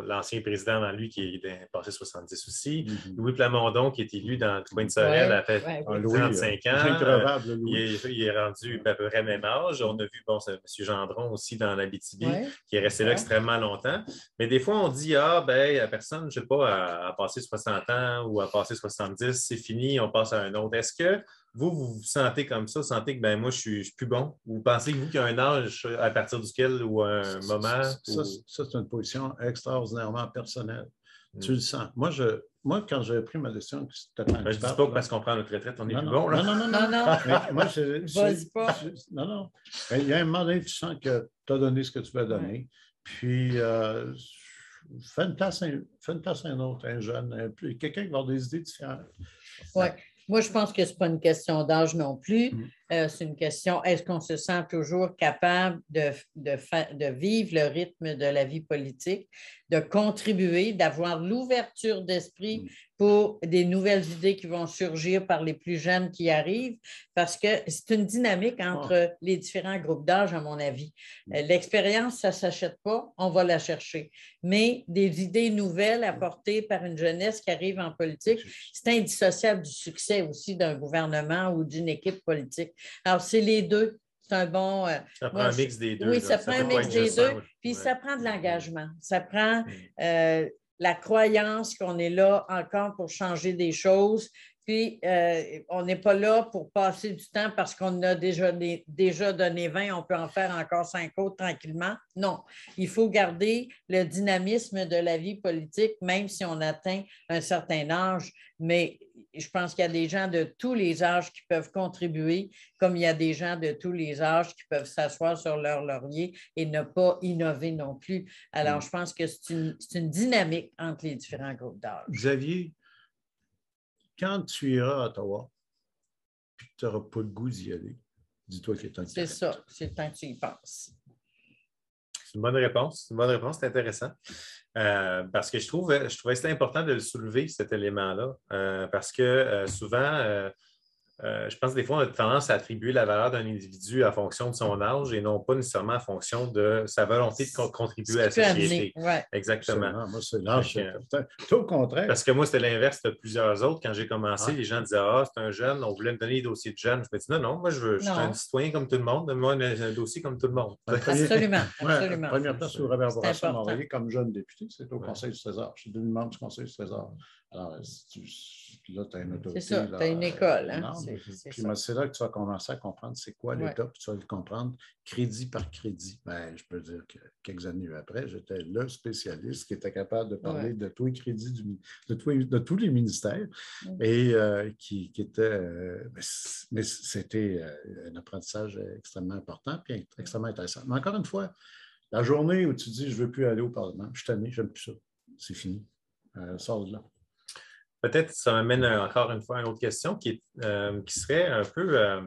l'ancien président dans lui qui est passé 70 aussi. Mm-hmm. Louis Plamondon, qui est élu dans le coin de Sorel, a fait 35 ans. Il est, rendu à peu près même âge. On a vu, bon, M. Gendron aussi dans la BTB, qui est resté là extrêmement longtemps. Mais des fois, on dit, ah, ben, la personne, je ne sais pas, a passé 60 ans ou à passer 70, c'est fini, on passe à un autre. Est-ce que vous, vous vous sentez comme ça, sentez que ben, moi, je suis, suis plus bon? Ou pensez que vous qu'il y a un âge à partir duquel ou un moment? Ça, c'est une position extraordinairement personnelle. Hmm. Tu le sens. Moi, je, moi quand j'ai pris ma décision, ben, Je ne dis pas que parce qu'on prend notre retraite, on est plus bon. Non, non, non, non. non. moi, je, pas. non, non. il y a un moment donné, tu sens que tu as donné ce que tu veux donner. Puis, euh, fais une place à un, autre, un jeune, quelqu'un qui va avoir des idées différentes. Oui. Moi, je pense que ce n'est pas une question d'âge non plus. Mm. Euh, c'est une question, est-ce qu'on se sent toujours capable de, de, de, vivre le rythme de la vie politique, de contribuer, d'avoir l'ouverture d'esprit mm. pour des nouvelles idées qui vont surgir par les plus jeunes qui arrivent, parce que c'est une dynamique entre les différents groupes d'âge, à mon avis. Mm. Euh, l'expérience, ça ne s'achète pas, on va la chercher. Mais des idées nouvelles apportées par une jeunesse qui arrive en politique, c'est indissociable du succès aussi d'un gouvernement ou d'une équipe politique. Alors, c'est les deux. C'est un bon. Euh, ça prend un mix des deux. Oui, ça, prend un mix des deux. Puis ça prend de l'engagement. Ça prend mm. euh, la croyance qu'on est là encore pour changer des choses. Puis, euh, on n'est pas là pour passer du temps parce qu'on a déjà, déjà donné 20, on peut en faire encore cinq autres tranquillement. Non, il faut garder le dynamisme de la vie politique, même si on atteint un certain âge. Mais je pense qu'il y a des gens de tous les âges qui peuvent contribuer, comme il y a des gens de tous les âges qui peuvent s'asseoir sur leur laurier et ne pas innover non plus. Alors, mm. je pense que c'est une, une, dynamique entre les différents groupes d'âge. Xavier, quand tu iras à Ottawa, puis tu n'auras pas le goût d'y aller, dis-toi qu'il est temps C'est ça, c'est le temps que tu y penses. une bonne réponse. une bonne réponse, c'est intéressant. Euh, parce que je, trouve, je trouvais c'était important de le soulever, cet élément-là. Euh, parce que souvent, euh, je pense que des fois, on a tendance à attribuer la valeur d'un individu en fonction de son âge et non pas nécessairement en fonction de sa volonté de contribuer à la société. Exactement. Moi, c'est l'âge. Tout au contraire. Parce que moi, c'était l'inverse de plusieurs autres. Quand j'ai commencé, les gens disaient Ah, c'est un jeune, on voulait me donner des dossiers de jeunes. Je me dis Non, non, moi, je, veux, je suis un citoyen comme tout le monde. Donne-moi un, dossier comme tout le monde. Absolument. absolument. la première place où Robert Bourassa m'a envoyé comme jeune député, c'est au Conseil du Trésor. Je suis devenu membre du Conseil du Trésor. Alors, là, tu as une autorité. C'est ça, tu as une école. Hein? C'est là que tu vas commencer à comprendre c'est quoi l'État, puis tu vas le comprendre crédit par crédit. Ben, je peux dire que quelques années après, j'étais le spécialiste qui était capable de parler de tous les crédits de, de, tous les ministères et euh, qui, était. Euh, mais c'était euh, un apprentissage extrêmement important et extrêmement intéressant. Mais encore une fois, la journée où tu dis je ne veux plus aller au Parlement, je suis tanné, je n'aime plus ça. C'est fini. sors de là. Peut-être ça m'amène encore une fois à une autre question qui, euh, qui serait un peu euh,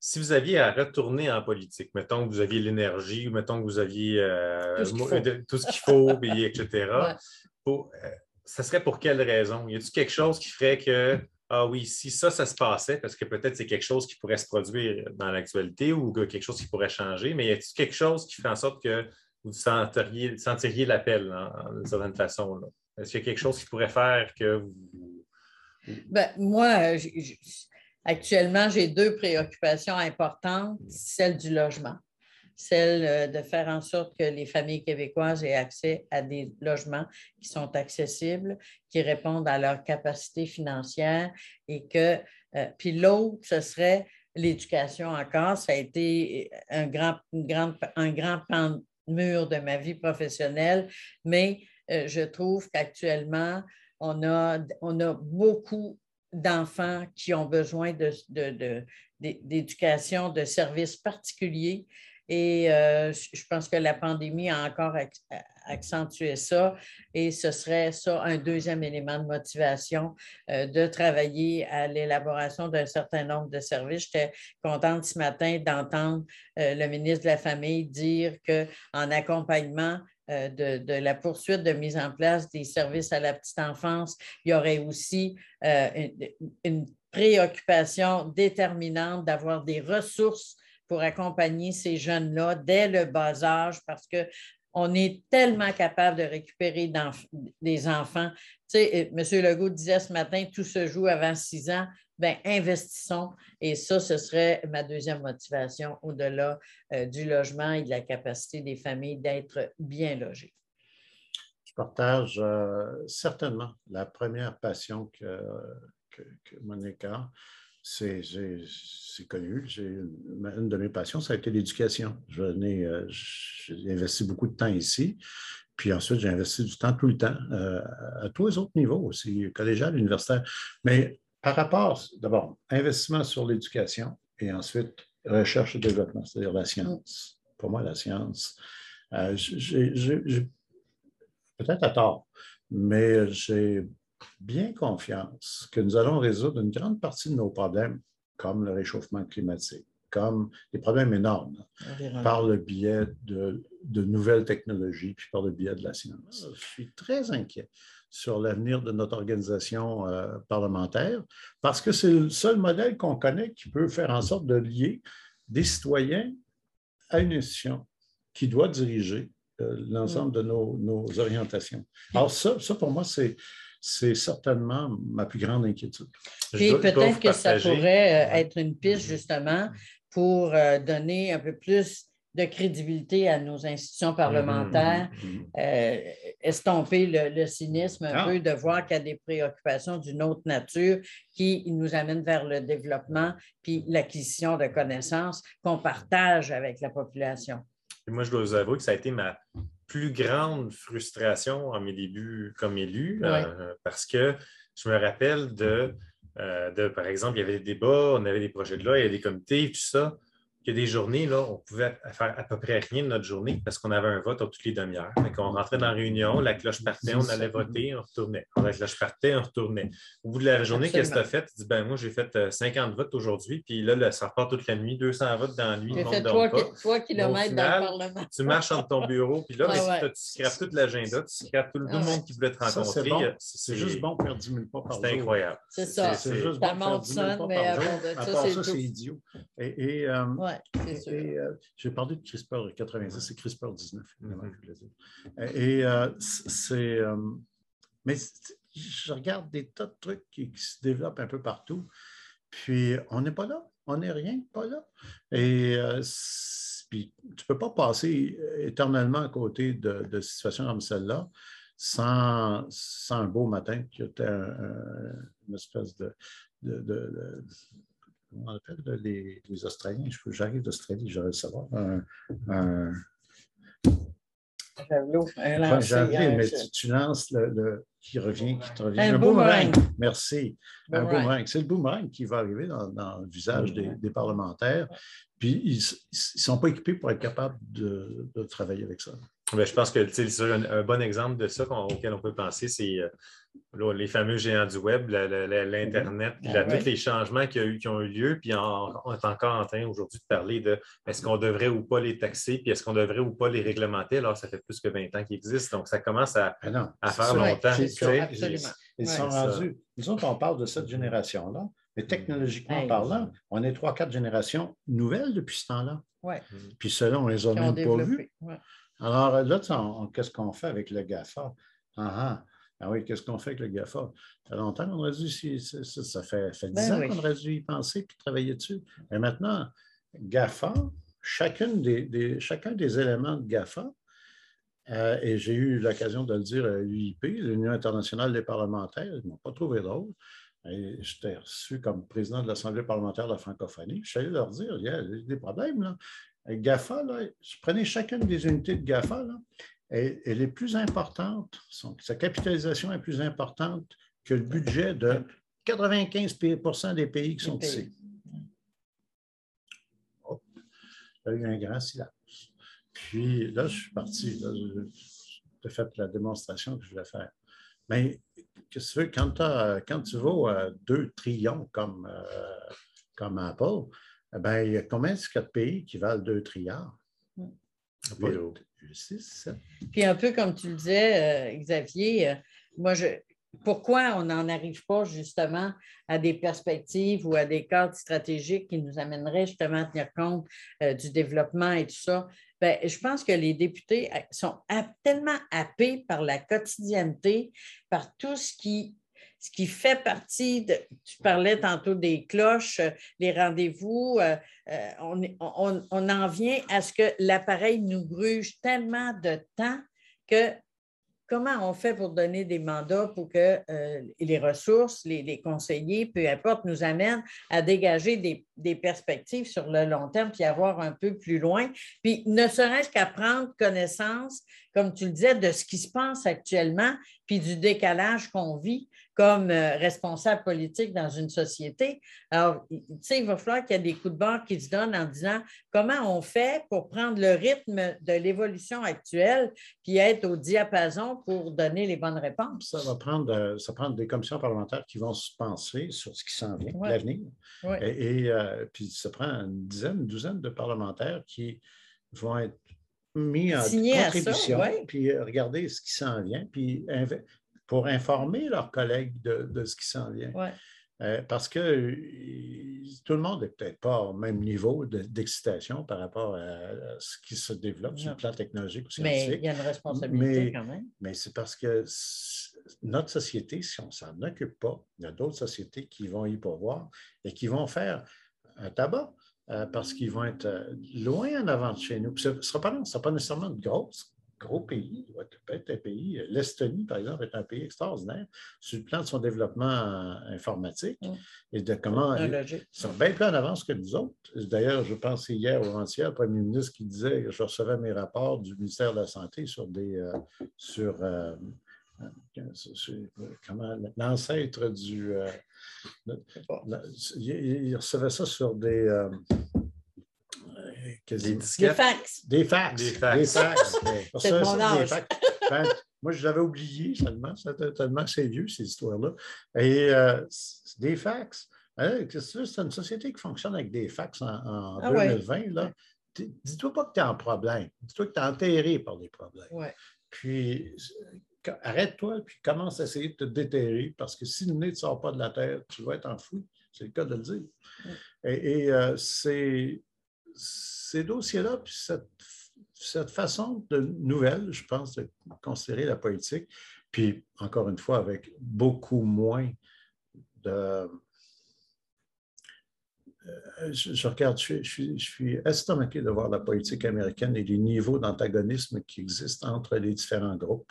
si vous aviez à retourner en politique, mettons que vous aviez l'énergie, mettons que vous aviez euh, tout ce qu'il faut, etc. ça serait pour quelle raison? Y a-t-il quelque chose qui ferait que, ah oui, si ça, ça se passait, parce que peut-être c'est quelque chose qui pourrait se produire dans l'actualité ou quelque chose qui pourrait changer, mais y a-t-il quelque chose qui fait en sorte que vous sentiriez, sentiriez l'appel d'une certaine façon? Là? Est-ce qu'il y a quelque chose qui pourrait faire que vous. Ben, moi, actuellement, j'ai deux préoccupations importantes. Celle du logement, celle euh, de faire en sorte que les familles québécoises aient accès à des logements qui sont accessibles, qui répondent à leurs capacités financières et que. Euh, puis l'autre, ce serait l'éducation encore. Ça a été un grand, une grande, un grand pan mur de ma vie professionnelle, mais euh, je trouve qu'actuellement, on a, on a beaucoup d'enfants qui ont besoin d'éducation, de, de, services particuliers. Et euh, je pense que la pandémie a encore accentué ça. Et ce serait ça un deuxième élément de motivation euh, de travailler à l'élaboration d'un certain nombre de services. J'étais contente ce matin d'entendre le ministre de la Famille dire qu'en accompagnement euh, de, la poursuite de mise en place des services à la petite enfance. Il y aurait aussi euh, une, préoccupation déterminante d'avoir des ressources pour accompagner ces jeunes-là dès le bas âge parce que on est tellement capable de récupérer des enfants. Tu sais, M. Legault disait ce matin, tout se joue avant six ans bien, investissons. Et ça, ce serait ma deuxième motivation au-delà euh, du logement et de la capacité des familles d'être bien logées. Je partage euh, certainement la première passion que, que, que Monica c'est connu. Une de mes passions, ça a été l'éducation. Euh, j'ai investi beaucoup de temps ici. Puis ensuite, j'ai investi du temps tout le temps, à tous les autres niveaux aussi, collégial, universitaire. Mais par rapport, d'abord, investissement sur l'éducation et ensuite recherche et développement, c'est-à-dire la science. Pour moi, la science, euh, peut-être à tort, mais j'ai bien confiance que nous allons résoudre une grande partie de nos problèmes, comme le réchauffement climatique, comme des problèmes énormes, par le biais de, de, nouvelles technologies, puis par le biais de la science. Je suis très inquiet sur l'avenir de notre organisation euh, parlementaire, parce que c'est le seul modèle qu'on connaît qui peut faire en sorte de lier des citoyens à une institution qui doit diriger euh, l'ensemble de nos, orientations. Alors ça, ça pour moi, c'est c'est certainement ma plus grande inquiétude. Et peut-être que ça pourrait euh, être une piste justement pour donner un peu plus de crédibilité à nos institutions mm-hmm, parlementaires, mm-hmm, mm-hmm. Euh, estomper le, cynisme un ah. peu de voir qu'il y a des préoccupations d'une autre nature qui nous amènent vers le développement puis l'acquisition de connaissances qu'on partage avec la population. moi, je dois vous avouer que ça a été ma plus grande frustration en mes débuts comme élu, euh, parce que je me rappelle de, euh, de, par exemple, il y avait des débats, on avait des projets de loi, il y avait des comités, tout ça. Qu'il y a des journées, là, on pouvait faire à peu près rien de notre journée parce qu'on avait un vote toutes les demi-heures. On rentrait dans la réunion, la cloche partait, on allait voter, on retournait. la cloche partait, on retournait. Au bout de la journée, qu'est-ce que tu as fait? Tu dis, ben moi, j'ai fait 50 euh, votes aujourd'hui, puis là, ça repart toute la nuit, 200 votes dans la nuit. J'ai fait 3, km dans le Parlement. Tu marches entre ton bureau, puis là, tu scrapes tout l'agenda, tu scrapes tout le ah monde qui voulait te rencontrer. C'est juste bon pour 10 000 pas par jour. C'est incroyable. C'est ça. C'est juste bon pour 10 000 pas par jour. ça, c'est idiot. Et, euh, euh, j'ai parlé de CRISPR 90, c'est CRISPR 19, évidemment, mm-hmm. je voulais dire. Et euh, c'est. mais je regarde des tas de trucs qui, se développent un peu partout. Puis on n'est pas là. On n'est rien, pas là. Et puis, tu ne peux pas passer éternellement à côté de, situations comme celle-là sans, sans, un beau matin qui était une espèce de, de comment on appelle les, les Australiens? J'arrive d'Australie, j'aurais le savoir. Un, un... J'arrive, mais tu, lances le, qui revient, qui te revient. Un, boomerang. Merci. Un boomerang. C'est le boomerang qui va arriver dans, dans le visage des, des, parlementaires. Puis ils ne sont pas équipés pour être capables de, de travailler avec ça. Ben, je pense que un, un, bon exemple de ça auquel on peut penser, c'est euh, les fameux géants du web, l'Internet, ah tous les changements qui, eu, qui, ont eu lieu, puis on, est encore en train aujourd'hui de parler de est-ce qu'on devrait ou pas les taxer, puis est-ce qu'on devrait ou pas les réglementer? Alors, ça fait plus que 20 ans qu'ils existent, donc ça commence à, ah à faire longtemps. Ils sont rendus. Nous autres, on parle de cette génération-là, mais technologiquement parlant, on est trois, quatre générations nouvelles depuis ce temps-là. Puis cela, on les a même pas vus. Alors là, qu'est-ce qu'on fait avec le GAFA? Ah, ah, ah oui, qu'est-ce qu'on fait avec le GAFA? Ça fait longtemps qu'on aurait dû, ça, fait, fait 10 ben ans qu'on aurait dû y penser et travailler dessus. Mais maintenant, GAFA, chacune des, chacun des éléments de GAFA, euh, et j'ai eu l'occasion de le dire à l'UIP, l'Union internationale des parlementaires, ils ne m'ont pas trouvé drôle. J'étais reçu comme président de l'Assemblée parlementaire de la francophonie. Je suis allé leur dire, il y a des problèmes. Là. GAFA, je prenais chacune des unités de GAFA, là, elle est plus importante, sa capitalisation est plus importante que le budget de 95% des pays qui sont ici. Oh, il y a eu un grand silence. Puis là, je suis parti. J'ai fait la démonstration que je voulais faire. Mais qu'est-ce que tu veux, quand, quand tu vas à deux trillions comme, euh, comme Apple, ben, il y a combien de pays qui valent 2 trilliards? Pas 6, 7. Puis un peu comme tu le disais, euh, Xavier, euh, moi, je, pourquoi on n'en arrive pas justement à des perspectives ou à des cadres stratégiques qui nous amèneraient justement à tenir compte euh, du développement et tout ça? Bien, je pense que les députés sont tellement happés par la quotidienneté, par tout ce qui ce qui fait partie de, tu parlais tantôt des cloches, euh, les rendez-vous, euh, euh, on, en vient à ce que l'appareil nous gruge tellement de temps que comment on fait pour donner des mandats pour que les ressources, les, conseillers, peu importe, nous amènent à dégager des, des, perspectives sur le long terme, puis avoir un peu plus loin, puis ne serait-ce qu'à prendre connaissance, comme tu le disais, de ce qui se passe actuellement, puis du décalage qu'on vit comme euh, responsable politique dans une société. Alors, tu sais, il va falloir qu'il y ait des coups de barre qui se donnent en disant comment on fait pour prendre le rythme de l'évolution actuelle puis être au diapason pour donner les bonnes réponses. Ça va prendre, euh, ça des commissions parlementaires qui vont se penser sur ce qui s'en vient, l'avenir. Et, euh, puis ça prend une dizaine, une douzaine de parlementaires qui vont être mis en contribution, puis regarder ce qui s'en vient, puis pour informer leurs collègues de, ce qui s'en vient. Euh, parce que tout le monde n'est peut-être pas au même niveau d'excitation par rapport à, ce qui se développe sur le plan technologique ou scientifique. Mais il y a une responsabilité quand même. Mais c'est parce que notre société, si on ne s'en occupe pas, il y a d'autres sociétés qui vont y pourvoir et qui vont faire un tabac. Euh, parce qu'ils vont être euh, loin en avant de chez nous. ce ne sera, sera, pas nécessairement de grosses gros pays, peut être un pays. L'Estonie, par exemple, est un pays extraordinaire sur le plan de son développement euh, informatique mm. et de comment. Ils sont bien plus en avance que nous autres. D'ailleurs, je pense hier ou avant-hier, le premier ministre qui disait que je recevais mes rapports du ministère de la Santé sur des. Euh, sur, euh, comment l'ancêtre du. il, recevait ça sur des Des Des fax. Des fax. Des fax. Des fax. Pour C'est ça, de mon c'est âge. des fax. Ben, moi, je l'avais oublié seulement. C'était tellement c'est vieux, ces histoires-là. Et euh, c'est des fax. Que C'est une société qui fonctionne avec des fax en, en Ah ouais. 2020. là. Dis- Dis-toi pas que tu es en problème. Dis-toi que tu es enterré par des problèmes. Ouais. Puis, euh, arrête-toi, puis commence à essayer de te déterrer, parce que si le nez ne sort pas de la terre, tu vas être enfoui. C'est le cas de le dire. Et, et, euh, c'est- ces dossiers-là, puis cette, cette façon de nouvelle, je pense, de considérer la politique, puis encore une fois, avec beaucoup moins de. Euh, Je, regarde, je, suis, je suis estomaqué de voir la politique américaine et les niveaux d'antagonisme qui existent entre les différents groupes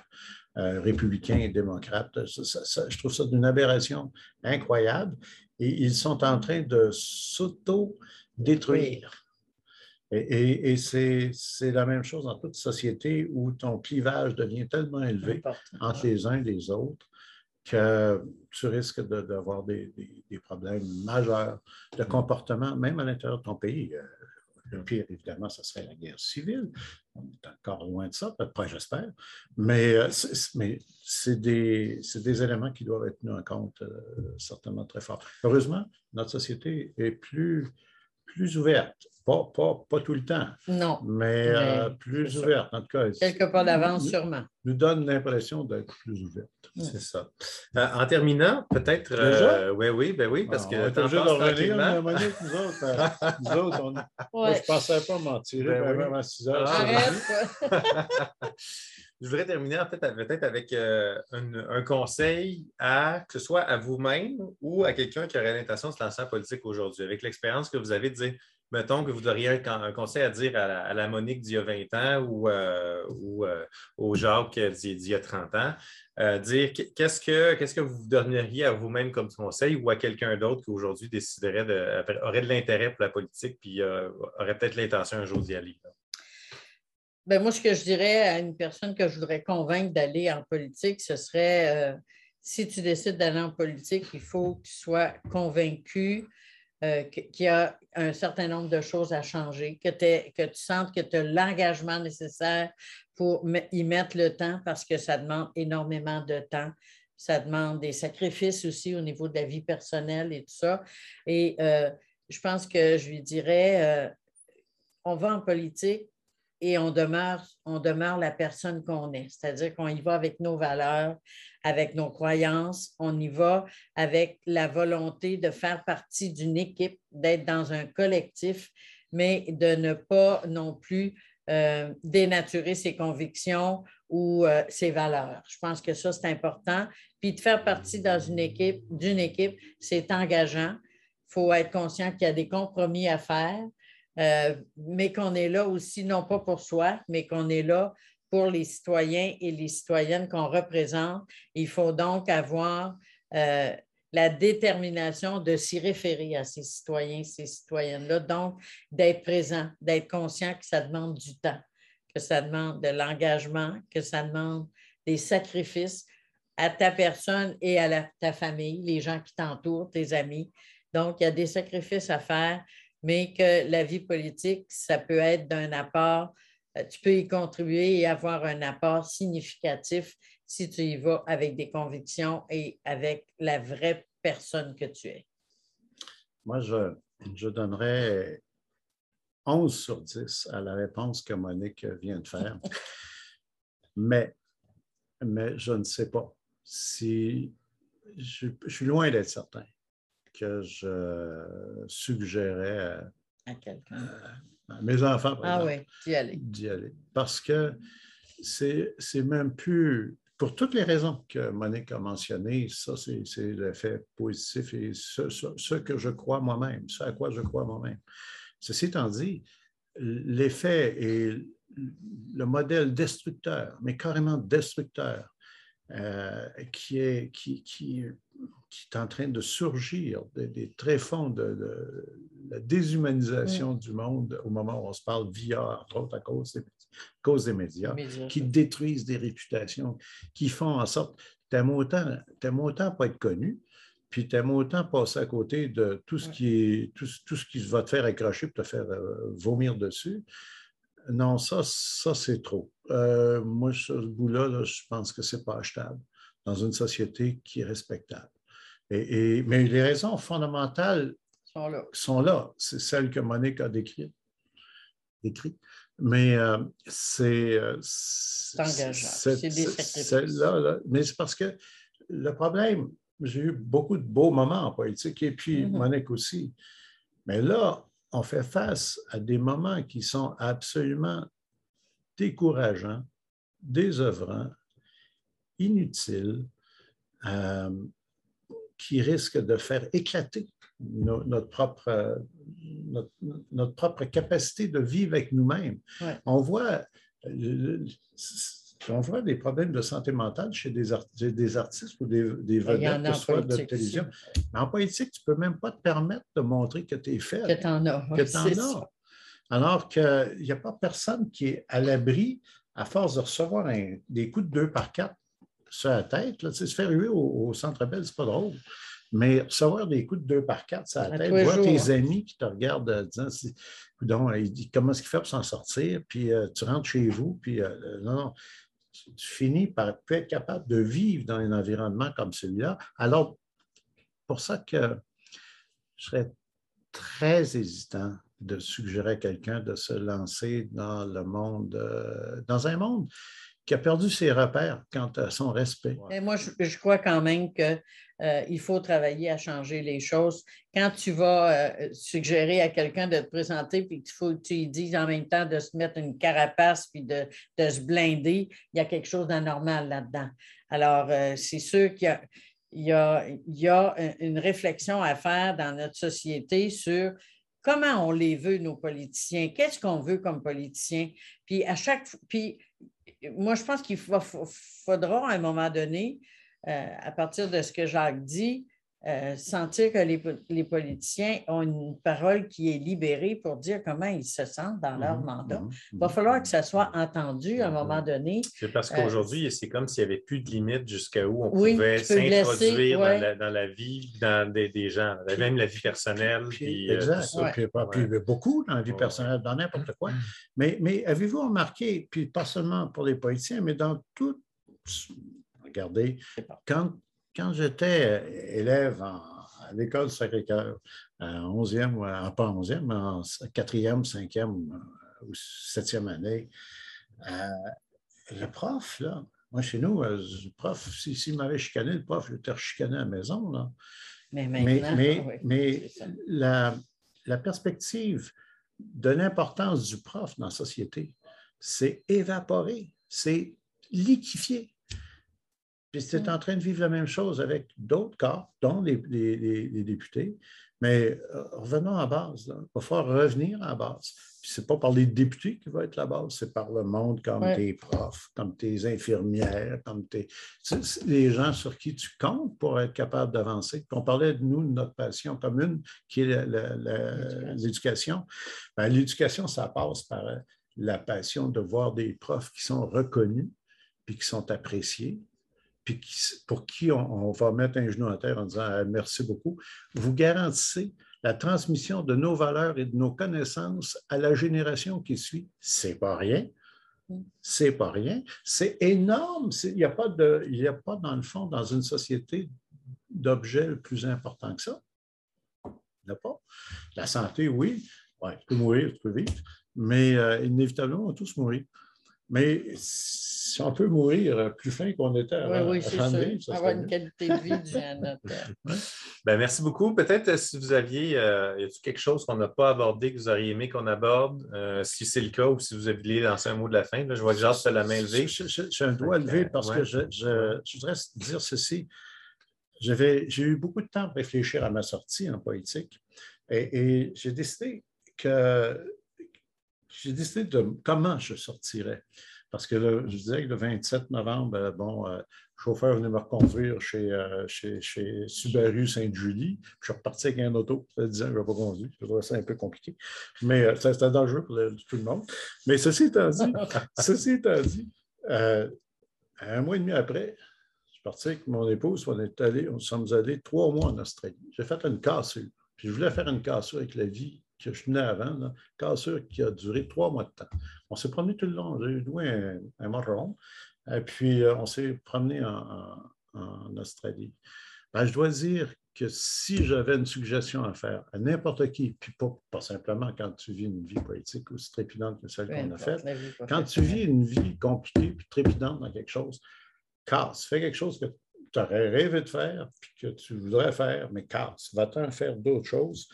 euh, républicains et démocrates. Je trouve ça d'une aberration incroyable et ils sont en train de s'auto-détruire. Et, et- et c'est la même chose dans toute société où ton clivage devient tellement élevé entre les uns et les autres que tu risques de- d'avoir des, des- des problèmes majeurs de comportement, même à l'intérieur de ton pays. Euh, Le pire, évidemment, ce serait la guerre civile. On est encore loin de ça, peut-être pas, j'espère. Mais euh, c'est mais c'est des, c'est des éléments qui doivent être tenus en compte euh, certainement très fort. Heureusement, notre société est plus, plus ouverte. Pas, pas, pas tout le temps, Non, mais, euh, Mais plus c'est ça. ouverte. En tout cas, quelque part d'avance, sûrement. nous donne l'impression d'être plus ouverte. C'est ça. Euh, en terminant, peut-être. Déjà? oui, oui, ben oui, parce Ah, que on est obligé de revenir, nous autres, euh, nous autres, on- moi, Ouais. je ne pensais pas m'en tirer ben oui. même à 6 heures. Ah, Je voudrais terminer en fait peut-être avec euh, un, conseil à que ce soit à vous-même ou à quelqu'un qui aurait l'intention de se lancer en politique aujourd'hui, avec l'expérience que vous avez de mettons que vous auriez un, conseil à dire à la, Monique d'il y a 20 ans ou, euh, euh, au Jacques d'il y a 30 ans, dire qu- qu'est-ce que, qu'est-ce que vous donneriez à vous-même comme conseil ou à quelqu'un d'autre qui aujourd'hui déciderait de, aurait de l'intérêt pour la politique puis aurait peut-être l'intention un jour d'y aller. Ben, moi, ce que je dirais à une personne que je voudrais convaincre d'aller en politique, ce serait euh, si tu décides d'aller en politique, il faut que tu sois convaincu euh, qu'il y a un certain nombre de choses à changer, que, que tu sentes que tu as l'engagement nécessaire pour y mettre le temps parce que ça demande énormément de temps. Ça demande des sacrifices aussi au niveau de la vie personnelle et tout ça. Et euh, je pense que je lui dirais, on va en politique et on demeure, la personne qu'on est. C'est-à-dire qu'on y va avec nos valeurs, avec nos croyances, on y va avec la volonté de faire partie d'une équipe, d'être dans un collectif, mais de ne pas non plus euh, dénaturer ses convictions ou euh, ses valeurs. Je pense que ça, c'est important. Puis de faire partie d'une équipe, c'est engageant. Il faut être conscient qu'il y a des compromis à faire. Euh, mais qu'on est là aussi, non pas pour soi, mais qu'on est là pour les citoyens et les citoyennes qu'on représente. Il faut donc avoir euh, la détermination de s'y référer à ces citoyens, ces citoyennes-là, donc d'être présent, d'être conscient que ça demande du temps, que ça demande de l'engagement, que ça demande des sacrifices à ta personne et à ta famille, les gens qui t'entourent, tes amis. Donc, il y a des sacrifices à faire mais que la vie politique, ça peut être d'un apport, euh, tu peux y contribuer et avoir un apport significatif si tu y vas avec des convictions et avec la vraie personne que tu es. Moi, je, je donnerais 11 sur 10 à la réponse que Monique vient de faire. mais, mais je ne sais pas si. Je, je suis loin d'être certain que je suggérais à, À quelqu'un. à mes enfants, par Ah exemple, oui, d'y aller. d'y aller. Parce que c'est c'est même plus, pour toutes les raisons que Monique a mentionnées, ça, c'est c'est l'effet positif et ce, ce- ce que je crois moi-même, ce à quoi je crois moi-même. Ceci étant dit, l'effet et le modèle destructeur, mais carrément destructeur, euh, qui, est, qui, qui, qui est en train de surgir des, des tréfonds de, de la déshumanisation du monde au moment où on se parle via, entre autres, à cause des, à cause des médias, Médias. qui détruisent des réputations, qui font en sorte que tu autant, t'aimes autant pas être connu, puis tu aimes autant passer à côté de tout ce, qui, est, tout, ce qui va te faire accrocher pour te faire euh, vomir dessus. Non, ça, ça c'est trop. Euh, moi, ce bout-là, je pense que ce n'est pas achetable dans une société qui est respectable. Et, mais les raisons fondamentales sont là. C'est celles que Monique a décrites. Décrit. Mais euh, c'est. c'est engageant. C'est là, mais c'est parce que le problème, j'ai eu beaucoup de beaux moments en politique, et puis mm-hmm. Monique aussi. Mais là, on fait face à des moments qui sont absolument décourageants, désœuvrants, inutiles, euh, qui risquent de faire éclater notre, propre, notre, propre capacité de vivre avec nous-mêmes. On voit on voit des problèmes de santé mentale chez des, des artistes ou des, des vedettes, que ce soit de télévision. Mais en politique, tu ne peux même pas te permettre de montrer que tu es fait. Que tu en as. Que tu en as. Alors qu'il n'y a pas personne qui est à l'abri, à force de recevoir des coups de deux par quatre sur la tête. Là, se faire huer au, centre belle, c'est pas drôle. Mais recevoir des coups de deux par quatre sur la tête, voir tes amis qui te regardent en disant comment est-ce qu'il fait pour s'en sortir, puis euh, tu rentres chez vous, puis euh, non, non tu finis par être capable de vivre dans un environnement comme celui-là. Alors, pour ça que je serais très hésitant de suggérer à quelqu'un de se lancer dans le monde, euh, dans un monde qui a perdu ses repères quant à son respect. Et moi, je, crois quand même qu'il euh, faut travailler à changer les choses. Quand tu vas euh, suggérer à quelqu'un de te présenter puis qu'il faut tu lui dises en même temps de se mettre une carapace puis de, se blinder, il y a quelque chose d'anormal là-dedans. Alors, euh, c'est sûr qu'il y a, il y a une réflexion à faire dans notre société sur comment on les veut, nos politiciens, qu'est-ce qu'on veut comme politiciens? Puis à chaque puis moi, je pense qu'il faudra à un moment donné, euh, à partir de ce que Jacques dit, euh, sentir que les, politiciens ont une parole qui est libérée pour dire comment ils se sentent dans leur mhm, mandat. Mhm, Il va falloir que ça soit entendu à un moment donné. C'est parce euh, qu'aujourd'hui, c'est comme s'il n'y avait plus de limite jusqu'à où on pouvait s'introduire dans, la vie dans des, gens, même la vie personnelle. Puis, exact. puis, beaucoup dans la vie personnelle, dans n'importe quoi. Mais, mais avez-vous remarqué, puis pas seulement pour les politiciens, mais dans tout. Regardez, quand quand j'étais euh, élève à l'école Sacré-Cœur, en 11e, ou pas en 11e, mais en 4e, 5e ou 7e année, euh, le prof, là, moi, chez nous, euh, le prof, s'il si, m'avait chicané, le prof, je l'ai chicané à la maison. Là. Mais, mais, mais, la, la, perspective de l'importance du prof dans la société, c'est évaporé, c'est liquifié. Puis c'est en train de vivre la même chose avec d'autres corps, dont les, députés. Mais euh, revenons à base. Il va falloir revenir à la base. Puis ce n'est pas par les députés qui va être la base, c'est par le monde comme tes profs, comme tes infirmières, comme tes, les gens sur qui tu comptes pour être capable d'avancer. On parlait de nous, de notre passion commune, qui est l'éducation. Ben, l'éducation, ça passe par euh, la passion de voir des profs qui sont reconnus, puis qui sont appréciés, puis pour qui on, va mettre un genou à terre en disant merci beaucoup, vous garantissez la transmission de nos valeurs et de nos connaissances à la génération qui suit. C'est pas rien. Mm. C'est pas rien. C'est énorme. Il n'y a, pas de, a pas, dans le fond, dans une société, d'objets plus important que ça. Il n'y a pas. La santé, oui. Ouais, tu peux mourir, tu peux vivre. Mais euh, inévitablement, on va tous mourir. Mais si on peut mourir plus fin qu'on était avant, oui, oui, ça. Avoir une qualité de vie du ben, merci beaucoup. Peut-être euh, si vous aviez, euh, y a quelque chose qu'on n'a pas abordé que vous auriez aimé qu'on aborde? Euh, si c'est le cas ou si vous aviez lancé un mot de la fin, je vois que Jacques la main levée. J'ai un doigt levé parce que je, je, voudrais dire ceci. J'ai eu beaucoup de temps pour réfléchir à ma sortie en politique et j'ai décidé que j'ai décidé de comment je sortirais. Parce que je disais que le 27 novembre, euh, bon, euh, le chauffeur venait me reconduire chez, euh, chez, chez, Subaru Sainte-Julie. Je suis reparti avec un auto. Ça disait que je n'avais pas conduit. Je trouvais ça un peu compliqué. Mais c'était dangereux pour tout le monde. Mais ceci étant dit, ceci étant dit un mois et demi après, je parti avec mon épouse, on est allé, on sommes allés trois mois en Australie. J'ai fait une cassure. Puis je voulais faire une cassure avec la vie que je tenais avant, cassure qui a duré trois mois de temps. On s'est promené tout le long. J'ai loué un, un marron. Et puis, euh, on s'est promené en, Australie. Ben, je dois dire que si j'avais une suggestion à faire à n'importe qui, puis pas, pas, simplement quand tu vis une vie politique aussi trépidante que celle qu'on a faite, quand tu vis une vie compliquée puis trépidante dans quelque chose, casse, fais quelque chose que tu aurais rêvé de faire, puis que tu voudrais faire, mais casse, va-t'en faire d'autres choses,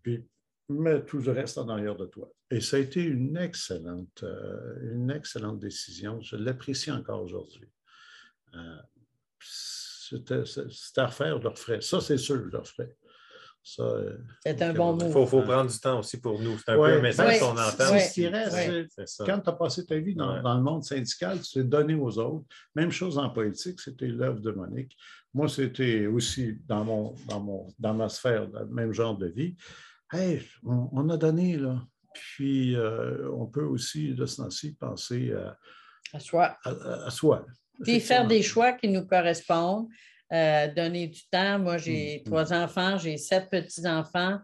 puis mets tout le reste en arrière de toi. Et ça a été une excellente, euh, une excellente décision. Je l'apprécie encore aujourd'hui. Euh, c'était à refaire, je le referais. Ça, c'est sûr, je le referais. Euh, c'est un bon mot. Il faut, prendre du temps aussi pour nous. C'est un peu un message qu'on entend. quand tu as passé ta vie dans, le monde syndical, tu t'es donné aux autres. Même chose en politique, c'était l'œuvre de Monique. Moi, c'était aussi dans, mon, dans, mon, dans ma sphère, le même genre de vie. Hey, on, a donné, là. Puis, euh, on peut aussi, de ce temps-ci, penser à, soi. À, soi. Puis, faire des choix qui nous correspondent, euh, donner du temps. Moi, j'ai mm, mm. trois enfants, j'ai sept petits-enfants.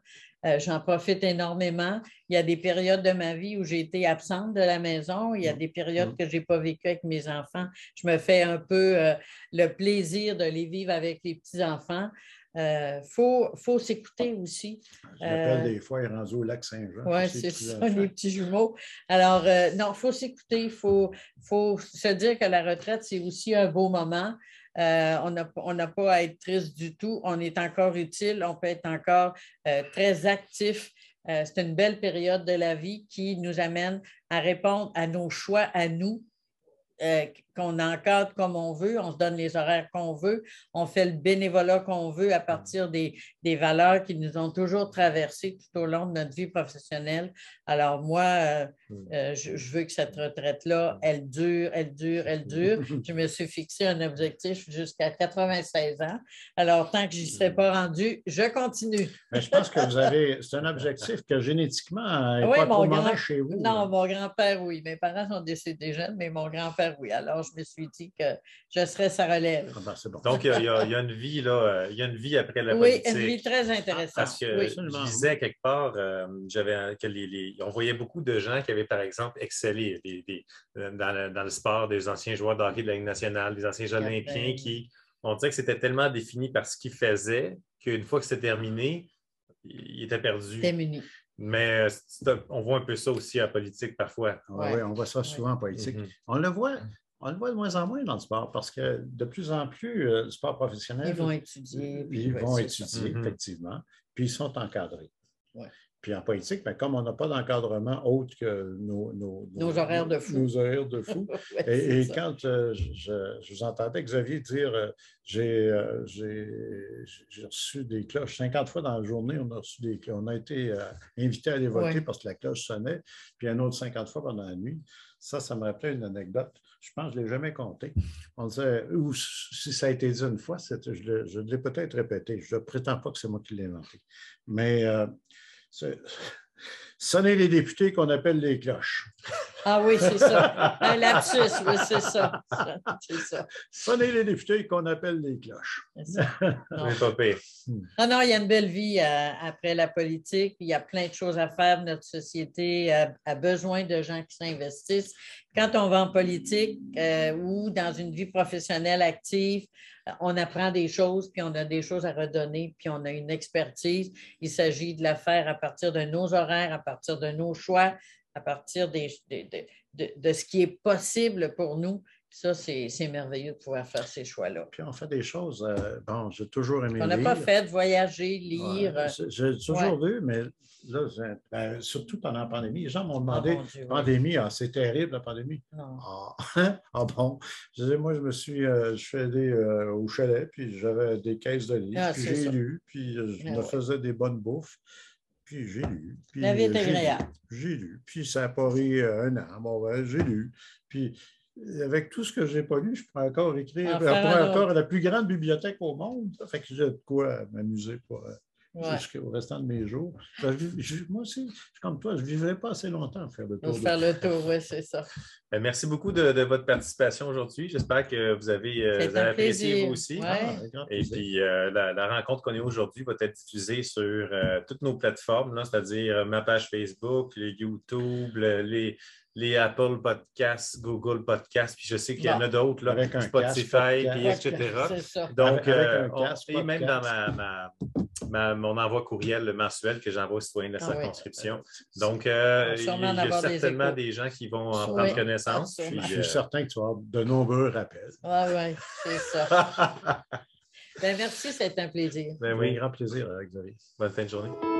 Euh, j'en profite énormément. Il y a des périodes de ma vie où j'ai été absente de la maison. Il y a mm, des périodes que je n'ai pas vécues avec mes enfants. Je me fais un peu le plaisir de les vivre avec les petits-enfants. Il euh, faut, faut s'écouter aussi. Je l'appelle euh, des fois, il est rendu au lac Saint-Jean. Oui, c'est ça, les petits jumeaux. Alors, euh, non, il faut s'écouter, il faut, faut se dire que la retraite, c'est aussi un beau moment. on n'a pas à être triste du tout. On est encore utile, on peut être encore très actif. c'est une belle période de la vie qui nous amène à répondre à nos choix, à nous, euh, qu'on encadre comme on veut, on se donne les horaires qu'on veut, on fait le bénévolat qu'on veut à partir des, valeurs qui nous ont toujours traversées tout au long de notre vie professionnelle. Alors moi, euh, hmm. euh, je, veux que cette retraite-là, elle dure, elle dure, elle dure. Je me suis fixé un objectif jusqu'à 96 ans. Alors tant que je n'y serai pas rendu, je continue. Mais je pense que vous avez, c'est un objectif que génétiquement n'est pas trop grand, chez vous. Non, mon grand-père, oui. Mes parents sont décédés jeunes, mais mon grand-père, oui. Alors je me suis dit que je serais sa relève. Ah ben, Donc il y, a, une vie, là, il y a une vie après la politique. Oui, une vie très intéressante. Parce que je disais quelque part, euh, j'avais que les, on voyait beaucoup de gens qui avaient, par exemple, excellé dans, le, sport, des anciens joueurs de hockey de la Ligue nationale, des anciens Olympiens qui, on dirait que c'était tellement défini par ce qu'ils faisaient qu'une fois que c'était terminé, ils étaient perdus. Mais euh, on voit un peu ça aussi en politique parfois. Oui, on voit ça souvent en politique. Mm-hmm. On le voit. On le voit de moins en moins dans le sport parce que de plus en plus, euh, le sport professionnel. Ils vont étudier. Ils vont étudier, mm-hmm. effectivement. Puis ils sont encadrés. Puis en politique, mais comme on n'a pas d'encadrement autre que nos, nos, horaires de fou. Nos horaires de fou. et, quand euh, je, vous entendais, Xavier, dire euh, euh, j'ai reçu des cloches 50 fois dans la journée, on a reçu des On a été invité à aller voter parce que la cloche sonnait, puis un autre 50 fois pendant la nuit. Ça, ça me rappelait une anecdote. Je pense que je ne l'ai jamais compté. On disait, ou si ça a été dit une fois, je l'ai peut-être répété. Je ne prétends pas que c'est moi qui l'ai inventé. Mais sonner les députés qu'on appelle les cloches. Ah oui, c'est ça. Un lapsus, oui, c'est ça. ça. Sonner les députés qu'on appelle les cloches. Non. non, non, il y a une belle vie euh, après la politique. Il y a plein de choses à faire. Notre société a, besoin de gens qui s'investissent. Quand on va en politique euh, ou dans une vie professionnelle active, on apprend des choses, puis on a des choses à redonner, puis on a une expertise. Il s'agit de la faire à partir de nos horaires, à partir de nos choix, à partir de, ce qui est possible pour nous. Ça, c'est merveilleux de pouvoir faire ces choix-là. Puis on fait des choses. Euh, bon, j'ai toujours aimé. On n'a pas fait voyager, lire. j'ai toujours vu, mais là, ben, surtout pendant la pandémie, les gens m'ont demandé oh, pandémie, ah, c'est terrible la pandémie. Ah, ah, bon? Je moi, je me suis, euh, je suis allé euh, au chalet, puis j'avais des caisses de livres, ah, puis j'ai lu, puis je me faisais des bonnes bouffes. Puis j'ai lu. la vie est agréable. J'ai lu. Puis ça a pris un an. Bon, ben, j'ai lu. Puis avec tout ce que je n'ai pas lu, je pourrais encore écrire. Je pourrais encore la plus grande bibliothèque au monde. Ça fait que j'ai de quoi m'amuser pour, jusqu'au restant de mes jours. moi aussi, comme toi, je ne vivrai pas assez longtemps à faire le tour. faire le tour, oui, c'est ça. Ben, merci beaucoup de, votre participation aujourd'hui. J'espère que vous avez, euh, apprécié vous aussi. Ah, Et puis, euh, la, rencontre qu'on est aujourd'hui va être diffusée sur euh, toutes nos plateformes, c'est-à-dire ma page Facebook, les YouTube, les, les Apple Podcasts, Google Podcasts, puis je sais qu'il y en a d'autres, Spotify, puis etc. Donc, euh, et même dans ma, mon envoi courriel mensuel que j'envoie aux citoyens de la ah circonscription. Donc, euh, il y a certainement des, gens qui vont en prendre connaissance. je suis euh, certain que tu vas avoir de nombreux rappels. Oui, oui, c'est ça. ben, merci, c'est un plaisir. Ben, oui, grand plaisir, Xavier. Bonne fin de journée.